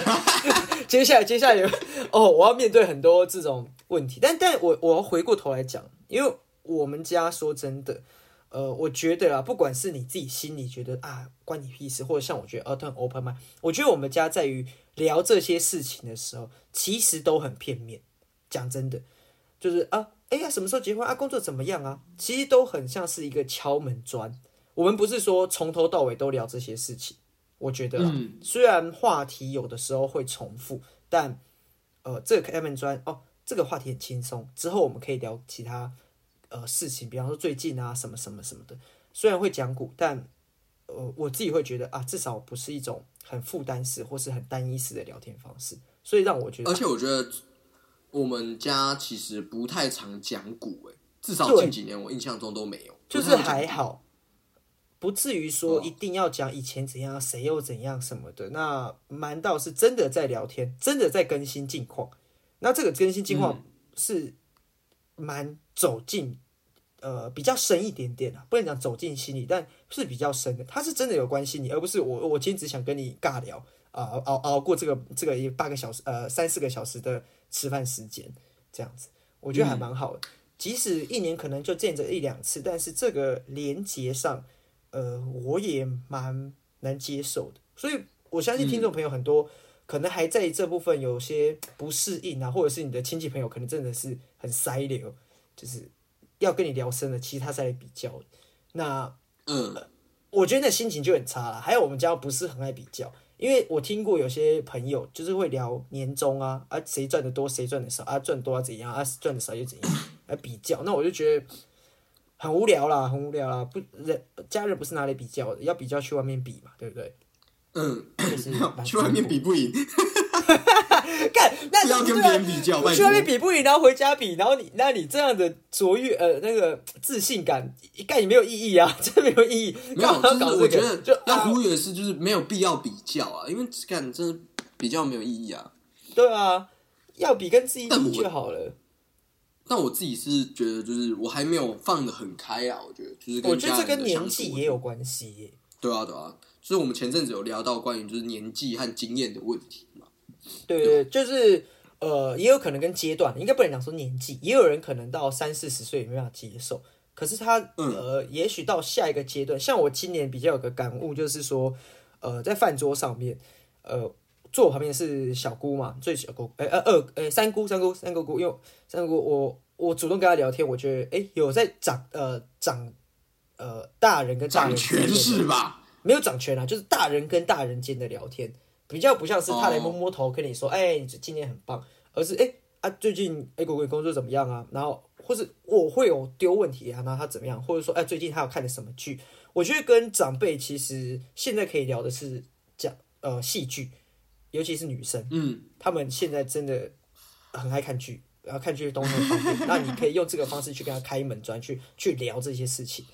*laughs* 接下来，接下来哦，我要面对很多这种问题，但但我我要回过头来讲，因为我们家说真的，呃，我觉得啊，不管是你自己心里觉得啊关你屁事，或者像我觉得哦，都很 open mind，我觉得我们家在于聊这些事情的时候，其实都很片面。讲真的，就是啊，哎呀，什么时候结婚啊？工作怎么样啊？其实都很像是一个敲门砖。我们不是说从头到尾都聊这些事情。我觉得啦，虽然话题有的时候会重复，但呃，这个开门砖哦，这个话题很轻松。之后我们可以聊其他呃事情，比方说最近啊什么什么什么的。虽然会讲股，但呃，我自己会觉得啊，至少不是一种很负担式或是很单一式的聊天方式。所以让我觉得，而且我觉得我们家其实不太常讲股，哎，至少近几年我印象中都没有，就是还好。不至于说一定要讲以前怎样，谁又怎样什么的。那蛮倒是真的在聊天，真的在更新近况。那这个更新近况是蛮走进，呃，比较深一点点啊，不能讲走进心里，但是比较深的。他是真的有关心你，而不是我我今天只想跟你尬聊啊，熬熬过这个这个八个小时呃三四个小时的吃饭时间这样子，我觉得还蛮好的。即使一年可能就见着一两次，但是这个连接上。呃，我也蛮难接受的，所以我相信听众朋友很多可能还在这部分有些不适应啊，或者是你的亲戚朋友可能真的是很塞流，就是要跟你聊深了，其实他在比较，那嗯，我觉得那心情就很差了。还有我们家不是很爱比较，因为我听过有些朋友就是会聊年终啊，啊谁赚的多谁赚的少啊赚多啊怎样啊赚的少又怎样来比较，那我就觉得。很无聊啦，很无聊啦，不人家人不是拿来比较的，要比较去外面比嘛，对不对？嗯，*laughs* 去外面比不赢，*laughs* 干那要跟别人比较，去外面比不赢，然后回家比，然后你那你这样的卓越呃那个自信感，干也没有意义啊，*laughs* 真没有意义。没有，就是我觉得就要呼吁的是，就是没有必要比较啊，因为干真的比较没有意义啊。对啊，要比跟自己比就好了。但我自己是觉得，就是我还没有放的很开啊。我觉得，就是我觉得这跟年纪也有关系耶。对啊，对啊。就是我们前阵子有聊到关于就是年纪和经验的问题嘛。对对，就是呃，也有可能跟阶段，应该不能讲说年纪，也有人可能到三四十岁也没办法接受。可是他呃，也许到下一个阶段，像我今年比较有个感悟，就是说呃，在饭桌上面，呃。坐我旁边是小姑嘛，最小姑，哎呃二哎三姑三姑三姑姑，因为三姑我我主动跟她聊天，我觉得哎有在长呃长呃大人跟大人权势吧，没有掌权啊，就是大人跟大人间的聊天，比较不像是他来摸摸头跟你说哎你今年很棒，而是哎啊最近哎果果工作怎么样啊，然后或是我会有丢问题啊，然后他怎么样，或者说哎最近他有看的什么剧，我觉得跟长辈其实现在可以聊的是讲呃戏剧。尤其是女生，嗯，他们现在真的很爱看剧，然后看剧都很方便。*laughs* 那你可以用这个方式去跟他开门砖，去去聊这些事情。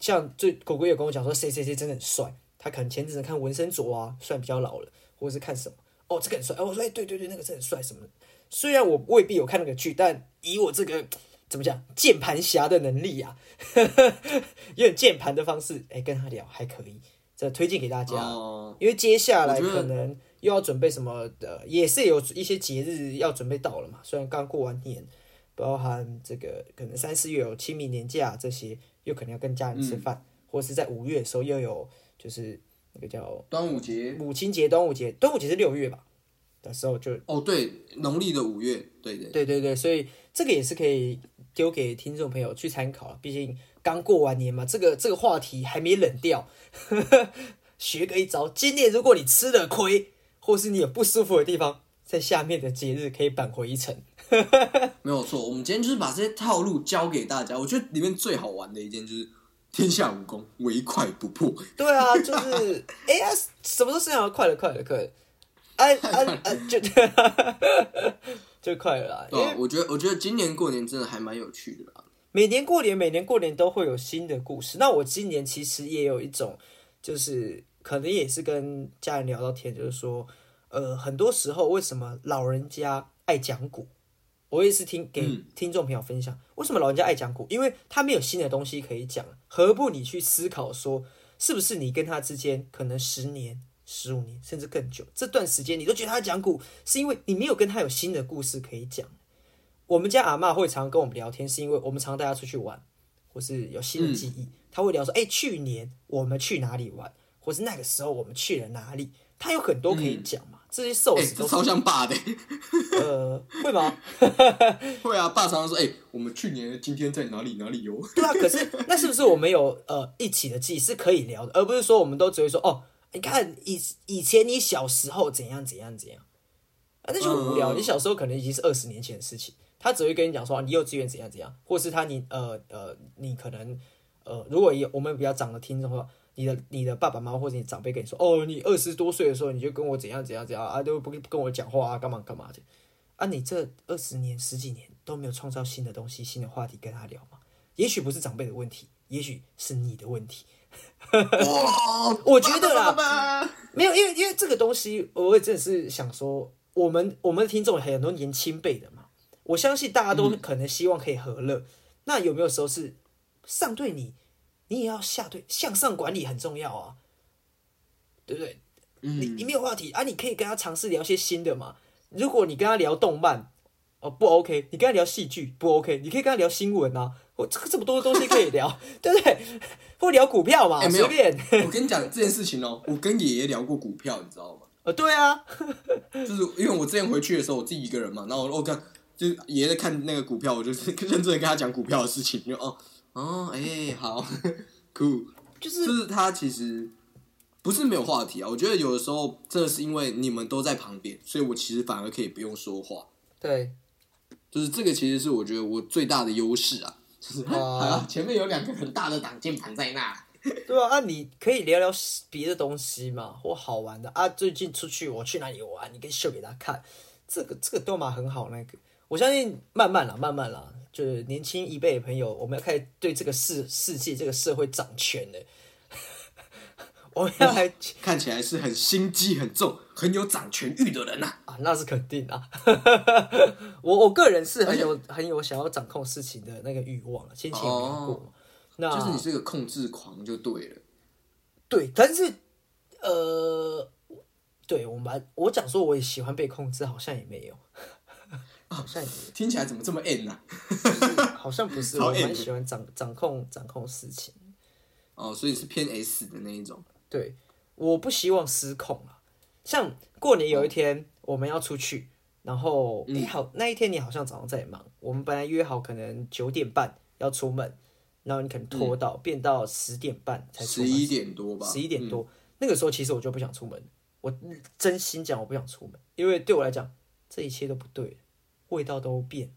像最狗狗有跟我讲说，谁谁谁真的很帅，他可能前阵子看纹身卓啊，算比较老了，或是看什么，哦，这个很帅，哦，我说哎，对对对，那个真的很帅什么的。虽然我未必有看那个剧，但以我这个怎么讲键盘侠的能力啊，*laughs* 用键盘的方式哎跟他聊还可以，这推荐给大家，因为接下来可能。又要准备什么的，也是有一些节日要准备到了嘛。虽然刚过完年，包含这个可能三四月有清明年假这些，又可能要跟家人吃饭，或者是在五月的时候又有就是那个叫端午节、母亲节、端午节，端午节是六月吧的时候就哦，对，农历的五月，对对对对对，所以这个也是可以丢给听众朋友去参考了。毕竟刚过完年嘛，这个这个话题还没冷掉，*laughs* 学个一招，今年如果你吃了亏。或是你有不舒服的地方，在下面的节日可以扳回一城。*laughs* 没有错，我们今天就是把这些套路教给大家。我觉得里面最好玩的一件就是天下武功，唯快不破。对啊，就是哎呀，什么都是要快了，快了，快了，哎哎哎，就就快了啦。对啊，我觉得我觉得今年过年真的还蛮有趣的啦。每年过年，每年过年都会有新的故事。那我今年其实也有一种，就是。可能也是跟家人聊到天，就是说，呃，很多时候为什么老人家爱讲古？我也是听给听众朋友分享，为什么老人家爱讲古？因为他没有新的东西可以讲，何不你去思考说，是不是你跟他之间可能十年、十五年甚至更久这段时间，你都觉得他讲古，是因为你没有跟他有新的故事可以讲。我们家阿妈会常跟我们聊天，是因为我们常带他出去玩，或是有新的记忆。他会聊说，哎、去年我们去哪里玩，或是那个时候我们去了哪里，他有很多可以讲嘛。这些寿哎、司都超像爸的、呃，会吗？*laughs* 会啊，爸常常说，哎、我们去年今天在哪里哪里哟。对啊，可是那是不是我们有呃一起的记忆是可以聊的，而不是说我们都只会说哦，你看以以前你小时候怎样怎样怎样，啊，那就很无聊。嗯你小时候可能已经是二十年前的事情，他只会跟你讲说、啊你幼稚园怎样怎样，或是他你呃呃你可能呃如果有我们比较长的听众的话。你的你的爸爸妈妈或者你长辈跟你说，哦，你二十多岁的时候你就跟我怎样怎样怎样啊，都不跟跟我讲话啊，干嘛干嘛的啊？你这二十年十几年都没有创造新的东西、新的话题跟他聊吗？也许不是长辈的问题，也许是你的问题。哇，*laughs* 我觉得啦爸爸沒有，因为因为这个东西，我也真的是想说，我们我们的听众很多年轻辈的嘛，我相信大家都可能希望可以和乐。那有没有时候是上对你，你也要下对，向上管理很重要啊，对不對？你你没有话题啊，你可以跟他尝试聊些新的嘛。如果你跟他聊动漫，哦不 OK，你跟他聊戏剧不 OK，你可以跟他聊新闻啊，我这个这么多东西可以聊，*laughs* 对不对？或聊股票嘛，哎沒有隨便。我跟你讲这件事情哦，我跟爷爷聊过股票，你知道吗？呃，对啊，*laughs* 就是因为我之前回去的时候，我自己一个人嘛，然后我看就是爷爷在看那个股票，我就是 *laughs* 认真的跟他讲股票的事情，就哦哦，哎、好，*laughs* cool，就是就是他其实不是没有话题啊，我觉得有的时候真的是因为你们都在旁边，所以我其实反而可以不用说话。对就是这个其实是我觉得我最大的优势啊，就是啊啊，*laughs* 前面有两个很大的挡箭盘在那。*laughs* 对啊，啊，你可以聊聊别的东西嘛，或好玩的啊。最近出去我去哪里玩，你可以秀给他看，这个这个都嘛很好。那个我相信慢慢啦，慢慢啦，就是年轻一辈的朋友，我们要开始对这个世世界、这个社会掌权了。*laughs* 我们要来看起来是很心机很重、很有掌权欲的人呐、啊。啊，那是肯定啊。*laughs* 我我个人是很有很有想要掌控事情的那个欲望，先前也聊過嘛。那就是你是个控制狂就对了。对，但是呃，对我蛮我讲说我也喜欢被控制，好像也没有，*laughs* 好像也沒聽起来怎么这么 N 啊？好像不是，*laughs* 我蠻 M 喜欢掌掌控掌控事情。哦，所以是偏 S 的那一种。对，我不希望失控啊。像过年有一天我们要出去，然后你、好那一天你好像早上在忙，我们本来约好可能九点半要出门，然后你可能拖到、变到十点半才十一点多吧。十一点多、那个时候其实我就不想出门，我真心讲我不想出门，因为对我来讲这一切都不对了，味道都变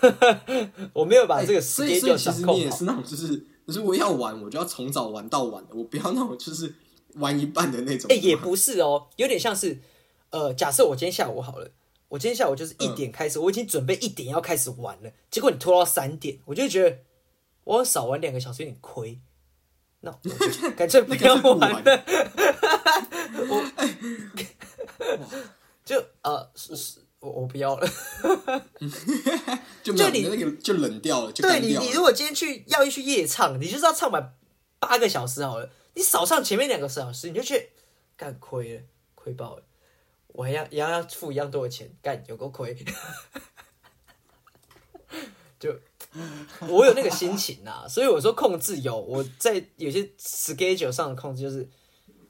了，*laughs* 我没有把這個哎所以所以 schedule 其掌控你也是。那种就是就是我要玩，我就要从早玩到晚的，我不要那种就是玩一半的那种。哎、也不是哦，有点像是，呃，假设我今天下午好了，我今天下午就是一点开始，我已经准备一点要开始玩了，结果你拖到三点，我就觉得我少玩两个小时有点亏，那我就 *laughs* 乾脆不要玩了。*laughs* 我就呃，是是，我我不要了。*laughs* 就你那个就冷掉了，就对你。你如果今天去要去夜唱，你就是要唱满八个小时好了，你少唱前面两个小时，你就去干亏了，亏爆了。我还要一样要付一样多的钱，干有够亏。就我有那个心情呐、所以我说控制有我在有些 schedule 上的控制，就是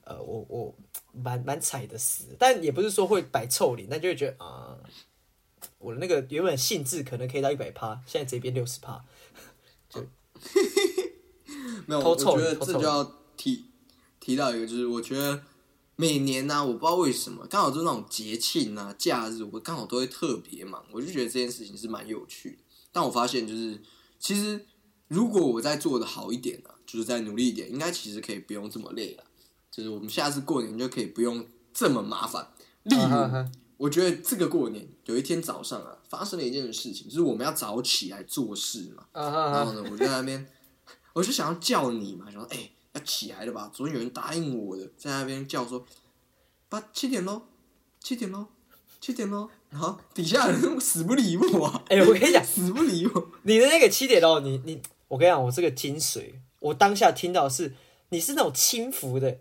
呃，我我蛮蛮踩的死，但也不是说会摆臭脸，但就会觉得啊、我的那个原本兴致可能可以到一百趴，现在直接变六十趴。*laughs* 没有，偷臭我觉得这就要提提到一个，就是我觉得每年呢、我不知道为什么，刚好就是那种节庆啊、假日，我刚好都会特别忙，我就觉得这件事情是蛮有趣的。但我发现就是，其实如果我再做的好一点呢、就是再努力一点，应该其实可以不用这么累了。就是我们下次过年就可以不用这么麻烦。例如，啊哈哈我觉得这个过年有一天早上啊，发生了一件事情，就是我们要早起来做事嘛。啊哈哈，然后呢，我就在那边，我就想要叫你嘛，想说，哎、要起来了吧？昨天有人答应我的，在那边叫说，八七点喽，七点喽，七点喽。然后底下人死不理我、啊，哎、我跟你讲，死不理我。你的那个七点哦，你你，我跟你讲，我这个精髓，我当下听到是你是那种轻浮的，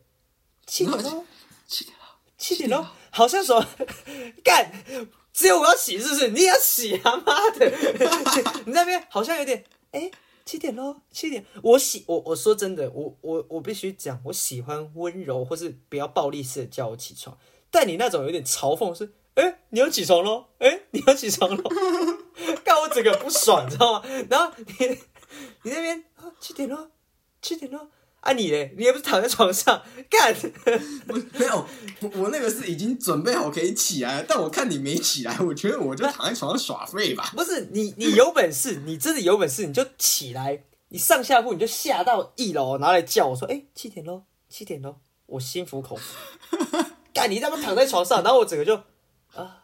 七点喽，七点喽，七点喽，好像说 *laughs* 干，只有我要洗是不是？你也要洗啊妈的！*laughs* 你那边好像有点，哎、七点喽，七点。我喜我我说真的，我我我必须讲，我喜欢温柔或是不要暴力式的叫我起床。但你那种有点嘲讽是，哎、你要起床喽，哎、你要起床喽，*laughs* 干我整个不爽，你知道吗？然后你你那边啊七点喽，七点喽，啊你嘞，你也不是躺在床上干，不没有，我我那个是已经准备好可以起来了，但我看你没起来，我觉得我就躺在床上耍废吧。不是你你有本事，你真的有本事，你就起来，你上下铺你就下到一楼，拿来叫我说，哎、七点喽，七点喽，我心服口服。干你他妈躺在床上，然后我整个就啊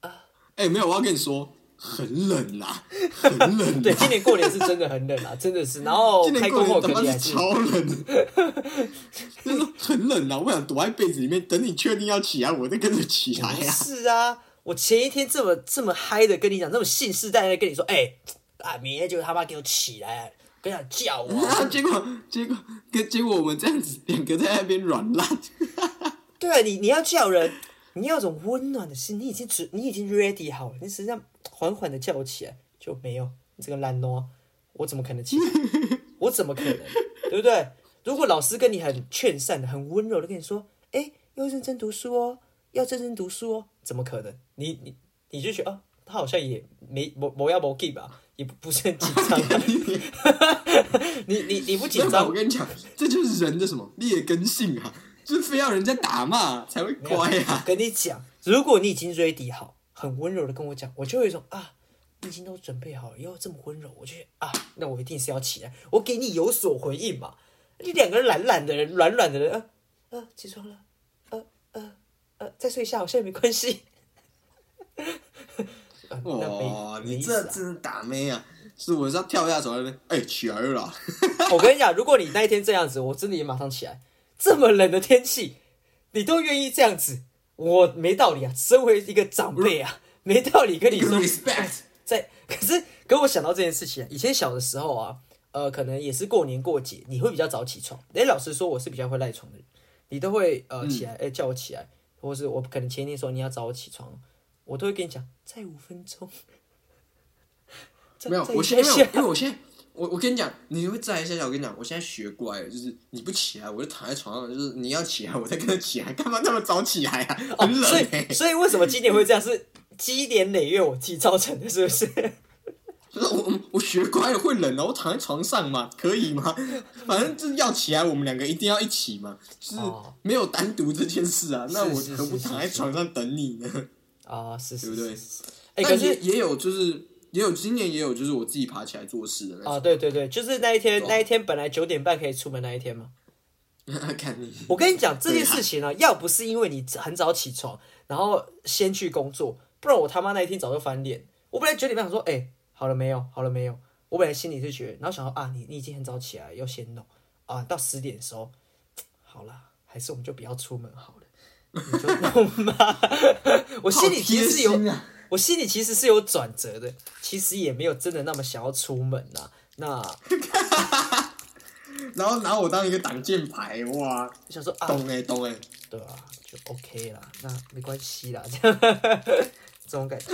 啊。哎、没有，我要跟你说，很冷啦，很冷。*laughs* 对，今年过年是真的很冷啊，*laughs* 真的是。然后过年他妈是超冷，*laughs* 就是很冷啊！我想躲在被子里面，等你确定要起来，我再跟着起来呀啊。是啊，我前一天这么这么嗨的跟你讲，这么信誓旦旦地跟你说，哎、啊，明天就他妈给我起来，跟想叫我。啊！结果结果跟结果我们这样子两个在那边软烂，对啊，你你要叫人，你要有种温暖的心，你已经准，你已经 ready 好了，你实际上缓缓的叫我起来，就没有你这个懒惰，我怎么可能起来？我怎么可能？*laughs* 对不对？如果老师跟你很劝善的、很温柔的跟你说，哎，要认真读书哦，要认真读书哦，怎么可能？你你你就觉得，哦，他好像也没没没要没给吧，也不不是很紧张。*laughs* 你你你不紧张我，跟你讲，这就是人的什么劣根性啊，就非要人家打骂才会乖啊。跟你讲，如果你已经 ready 好，很温柔的跟我讲，我就会有一种啊，你已经都准备好了，又这么温柔，我就啊，那我一定是要起来，我给你有所回应嘛。你两个人懒懒的人，软软的人，呃呃，起床了，呃呃呃，再睡一下，好像也没关系。哇，你没意思啊这真是打妹啊！是我是要跳下床那边，哎、起来了啦！我跟你讲，如果你那一天这样子，我真的也马上起来。这么冷的天气，你都愿意这样子，我没道理啊。身为一个长辈啊，没道理跟你说 respect，在，可是跟我想到这件事情啊，以前小的时候啊，呃，可能也是过年过节，你会比较早起床。哎，老实说，我是比较会赖床的人，你都会呃起来，哎、叫我起来，或是我可能前一天说你要早我起床，我都会跟你讲，再五分钟。没有，我现在没有，因为我现在，我我跟你讲，你会再一下下。我跟你讲，我现在学乖了，就是你不起来，我就躺在床上，就是你要起来，我再跟着起来，干嘛那么早起来啊？*laughs* 哦很，所冷欸以所以为什么今年会这样？是积年累月我自己造成的，是不是？*laughs* 就是我我学乖了，会冷哦，我躺在床上嘛，可以吗？*laughs* 反正就是要起来，我们两个一定要一起嘛，就是哦没有单独这件事啊。那我是何不是是是躺在床上等你呢？啊，是是对不对是是是哎、可但是也也有就是也有今年也有就是我自己爬起来做事的那啊，对对对，就是那一天，那一天本来九点半可以出门那一天嘛。*laughs* 看你，我跟你讲 *laughs* 这件事情呢、要不是因为你很早起床，然后先去工作，不然我他妈那一天早就翻脸。我本来九点半想说，哎、好了没有？好了没有？我本来心里是觉得，然后想说啊，你你已经很早起来，要先弄啊，到十点的时候，好了，还是我们就不要出门好了，你就弄吧。我心里其实是有我心里其实是有转折的，其实也没有真的那么想要出门呐、那 *laughs* 然后拿我当一个挡箭牌，哇，就想说啊，懂哎懂哎，对啊，就 OK 啦，那没关系啦，这 *laughs* 样这种感觉。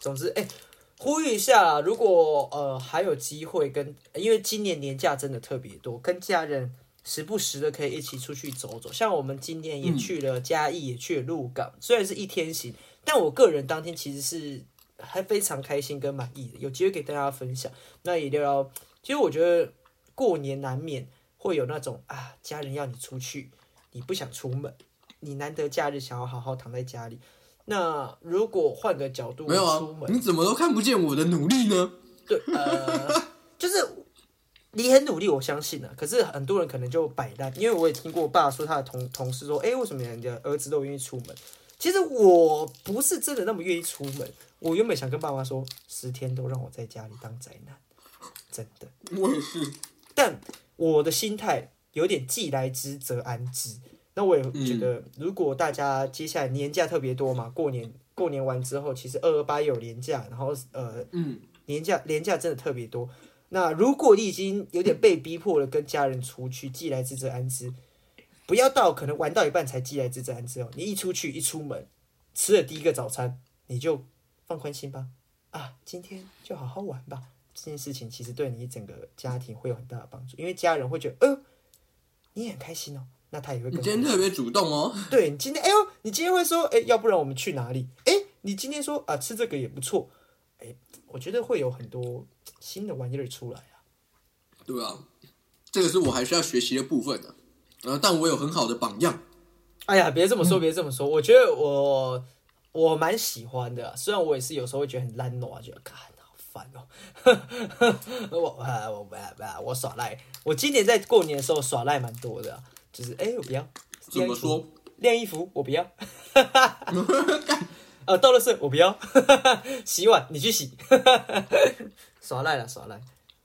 总之，哎、呼吁一下啦，如果呃还有机会跟，因为今年年假真的特别多，跟家人时不时的可以一起出去走走。像我们今年也去了嘉义，也去了鹿港，虽然是一天行，但我个人当天其实是还非常开心跟满意的，有机会给大家分享。那也聊聊，其实我觉得过年难免会有那种啊，家人要你出去，你不想出门，你难得假日想要好好躺在家里。那如果换个角度，没有出门啊，你怎么都看不见我的努力呢？*laughs* 对，呃，就是你很努力，我相信啊。可是很多人可能就摆烂，因为我也听过我爸说他的同同事说，哎、为什么人家儿子都愿意出门？其实我不是真的那么愿意出门。我原本想跟爸妈说，十天都让我在家里当宅男，真的。我也是，但我的心态有点既来之则安之。那我也觉嗯得，如果大家接下来年假特别多嘛，过年过年完之后，其实二二八也有年假，然后呃嗯，年假年假真的特别多。那如果你已经有点被逼迫了，跟家人出去，既来之则安之，不要到可能玩到一半才既来之则安之后。你一出去一出门，吃了第一个早餐，你就放宽心吧。啊，今天就好好玩吧，这件事情其实对你整个家庭会有很大的帮助，因为家人会觉得，呃，你很开心哦，那他也会你今天特别主动哦，对你今天，哎呦，你今天会说，哎，要不然我们去哪里？哎，你今天说啊，吃这个也不错，哎，我觉得会有很多新的玩意儿出来啊。对啊，这个是我还需要学习的部分的。呃，但我有很好的榜样。哎呀，别这么说，别这么说，我觉得我我蛮喜欢的啊，虽然我也是有时候会觉得很懒惰啊，觉得看好烦哦。*laughs* 我啊，我不不我耍赖，我今年在过年的时候耍赖蛮多的啊，就是哎，我不要怎么说？晾衣服我不要，*laughs* 呃，倒了水我不要，洗碗你去洗，*laughs* 耍赖了耍赖，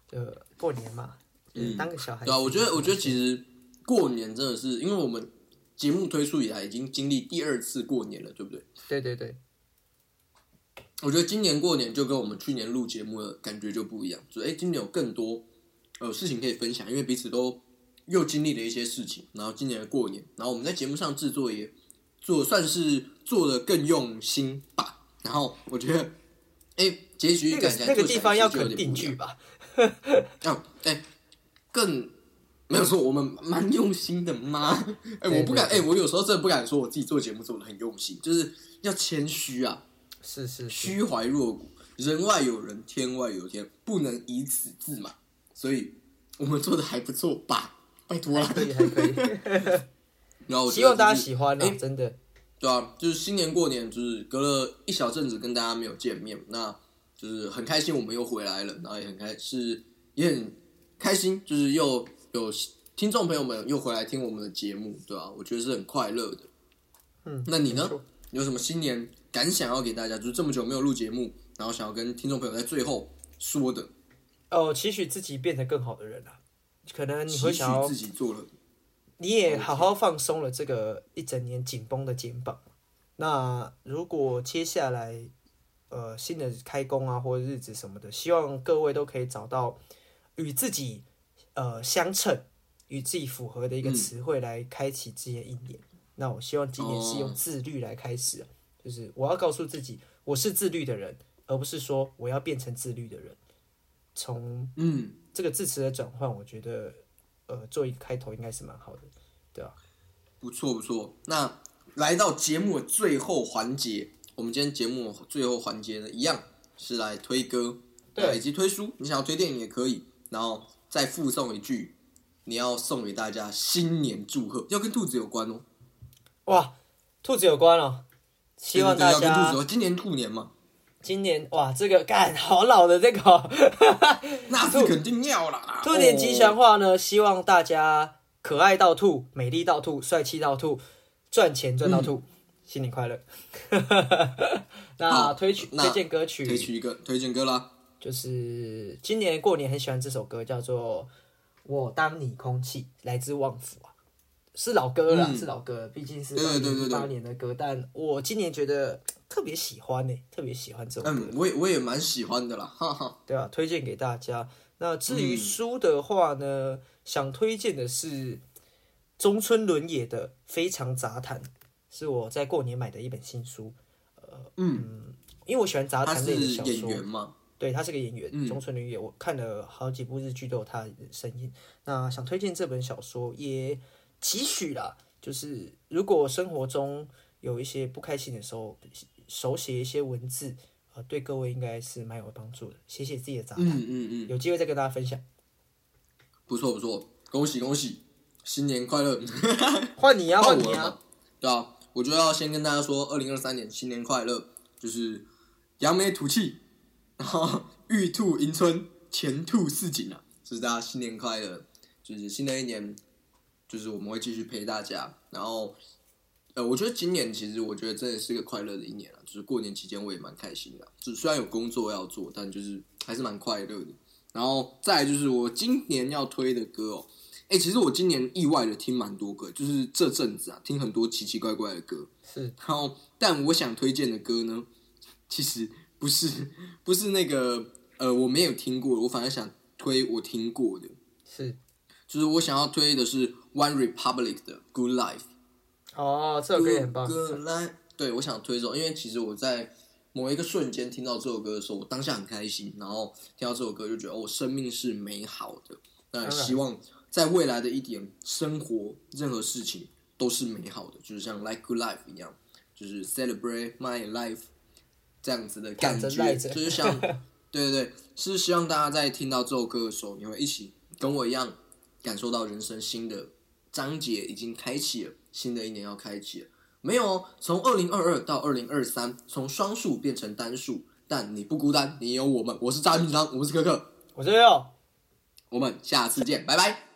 就过年嘛，嗯，当个小孩。对啊，我觉得我觉得其实过年真的是，因为我们节目推出以来已经经历第二次过年了，对不对？对对对。我觉得今年过年就跟我们去年录节目的感觉就不一样，就哎，今年有更多呃事情可以分享，因为彼此都又经历了一些事情，然后今年的过年，然后我们在节目上制作也做算是做的更用心吧。然后我觉得，哎，结局感觉那个地方要肯定句吧？要哎，更没有说我们蛮用心的吗？哎，我不敢哎，我有时候真的不敢说我自己做节目做的很用心，就是要谦虚啊。是是虚怀若谷，人外有人，天外有天，不能以此自满。所以我们做的还不错吧？拜托了，可以还可以。*laughs* 然后希望大家喜欢啊，真的。对啊，就是新年过年，就是隔了一小阵子跟大家没有见面，那就是很开心我们又回来了，然后也很开是也很开心，就是又有听众朋友们又回来听我们的节目，对吧？我觉得是很快乐的。嗯，那你呢？有什么新年？感想要给大家，就是这么久没有录节目，然后想要跟听众朋友在最后说的哦，期许自己变成更好的人啊，可能你会想要自己做了，你也好好放松了这个一整年紧绷的肩膀。那如果接下来呃新的开工啊或者日子什么的，希望各位都可以找到与自己呃相称、与自己符合的一个词汇来开启自己的一年。那我希望今年是用自律来开始。就是我要告诉自己，我是自律的人，而不是说我要变成自律的人。从嗯这个字词的转换，我觉得呃做一个开头应该是蛮好的，对吧？不错不错。那来到节目的最后环节，我们今天节目最后环节呢，一样是来推歌，对，以及推书。你想要推电影也可以，然后再附送一句，你要送给大家新年祝贺，要跟兔子有关哦。哇，兔子有关哦。希望大家今年兔年嘛？今年哇，这个干好老的这个，*laughs* 那是肯定要啦。兔年吉祥话呢？希望大家可爱到兔，美丽到兔，帅气到兔，赚钱赚到兔，新年快乐。*laughs* 那推曲推荐歌曲，推曲一个推荐歌啦，就是今年过年很喜欢这首歌，叫做《我当你空气》，来自旺福啊。是老歌了，是老歌，毕竟是八年的歌，但我今年觉得特别喜欢呢，特别喜欢这首歌。嗯，我也我也蛮喜欢的啦，哈哈。*laughs* 对啊，推荐给大家。那至于书的话呢，想推荐的是中村伦也的《非常杂谈》，是我在过年买的一本新书。呃，嗯，因为我喜欢杂谈类的小说。对他是个演员，中村伦也，我看了好几部日剧都有他的声音。那想推荐这本小说也。期许啦，就是如果生活中有一些不开心的时候，手写一些文字，呃，对各位应该是蛮有帮助的。写写自己的杂谈，嗯嗯嗯，有机会再跟大家分享。不错不错，恭喜恭喜，新年快乐！*laughs* 换你啊，换你啊！对啊，我就要先跟大家说，二零二三年新年快乐，就是扬眉吐气，然后玉兔迎春，前兔似锦啊！祝大家新年快乐，就是新的一年。就是我们会继续陪大家，然后，呃，我觉得今年其实我觉得真的是个快乐的一年了。就是过年期间我也蛮开心的，就虽然有工作要做，但就是还是蛮快乐的。然后再就是我今年要推的歌哦，哎，其实我今年意外的听蛮多歌，就是这阵子啊听很多奇奇怪怪的歌。是，然后但我想推荐的歌呢，其实不是不是那个呃我没有听过，我反而想推我听过的。是。就是我想要推的是 One Republic 的 Good Life。哦，这首歌也很棒。Good Life，对我想推这首，因为其实我在某一个瞬间听到这首歌的时候，我当下很开心，然后听到这首歌就觉得哦，生命是美好的。那希望在未来的一点生活，任何事情都是美好的，就是像 Like Good Life 一样，就是 Celebrate My Life 这样子的感觉，就是像 *laughs* 对对对，是希望大家在听到这首歌的时候，你会一起跟我一样感受到人生新的章节已经开启了，新的一年要开启了。没有哦，从二零二二到二零二三，从双数变成单数，但你不孤单，你有我们。我是扎明章，我们是可可，我这边哦。我们下次见，拜拜。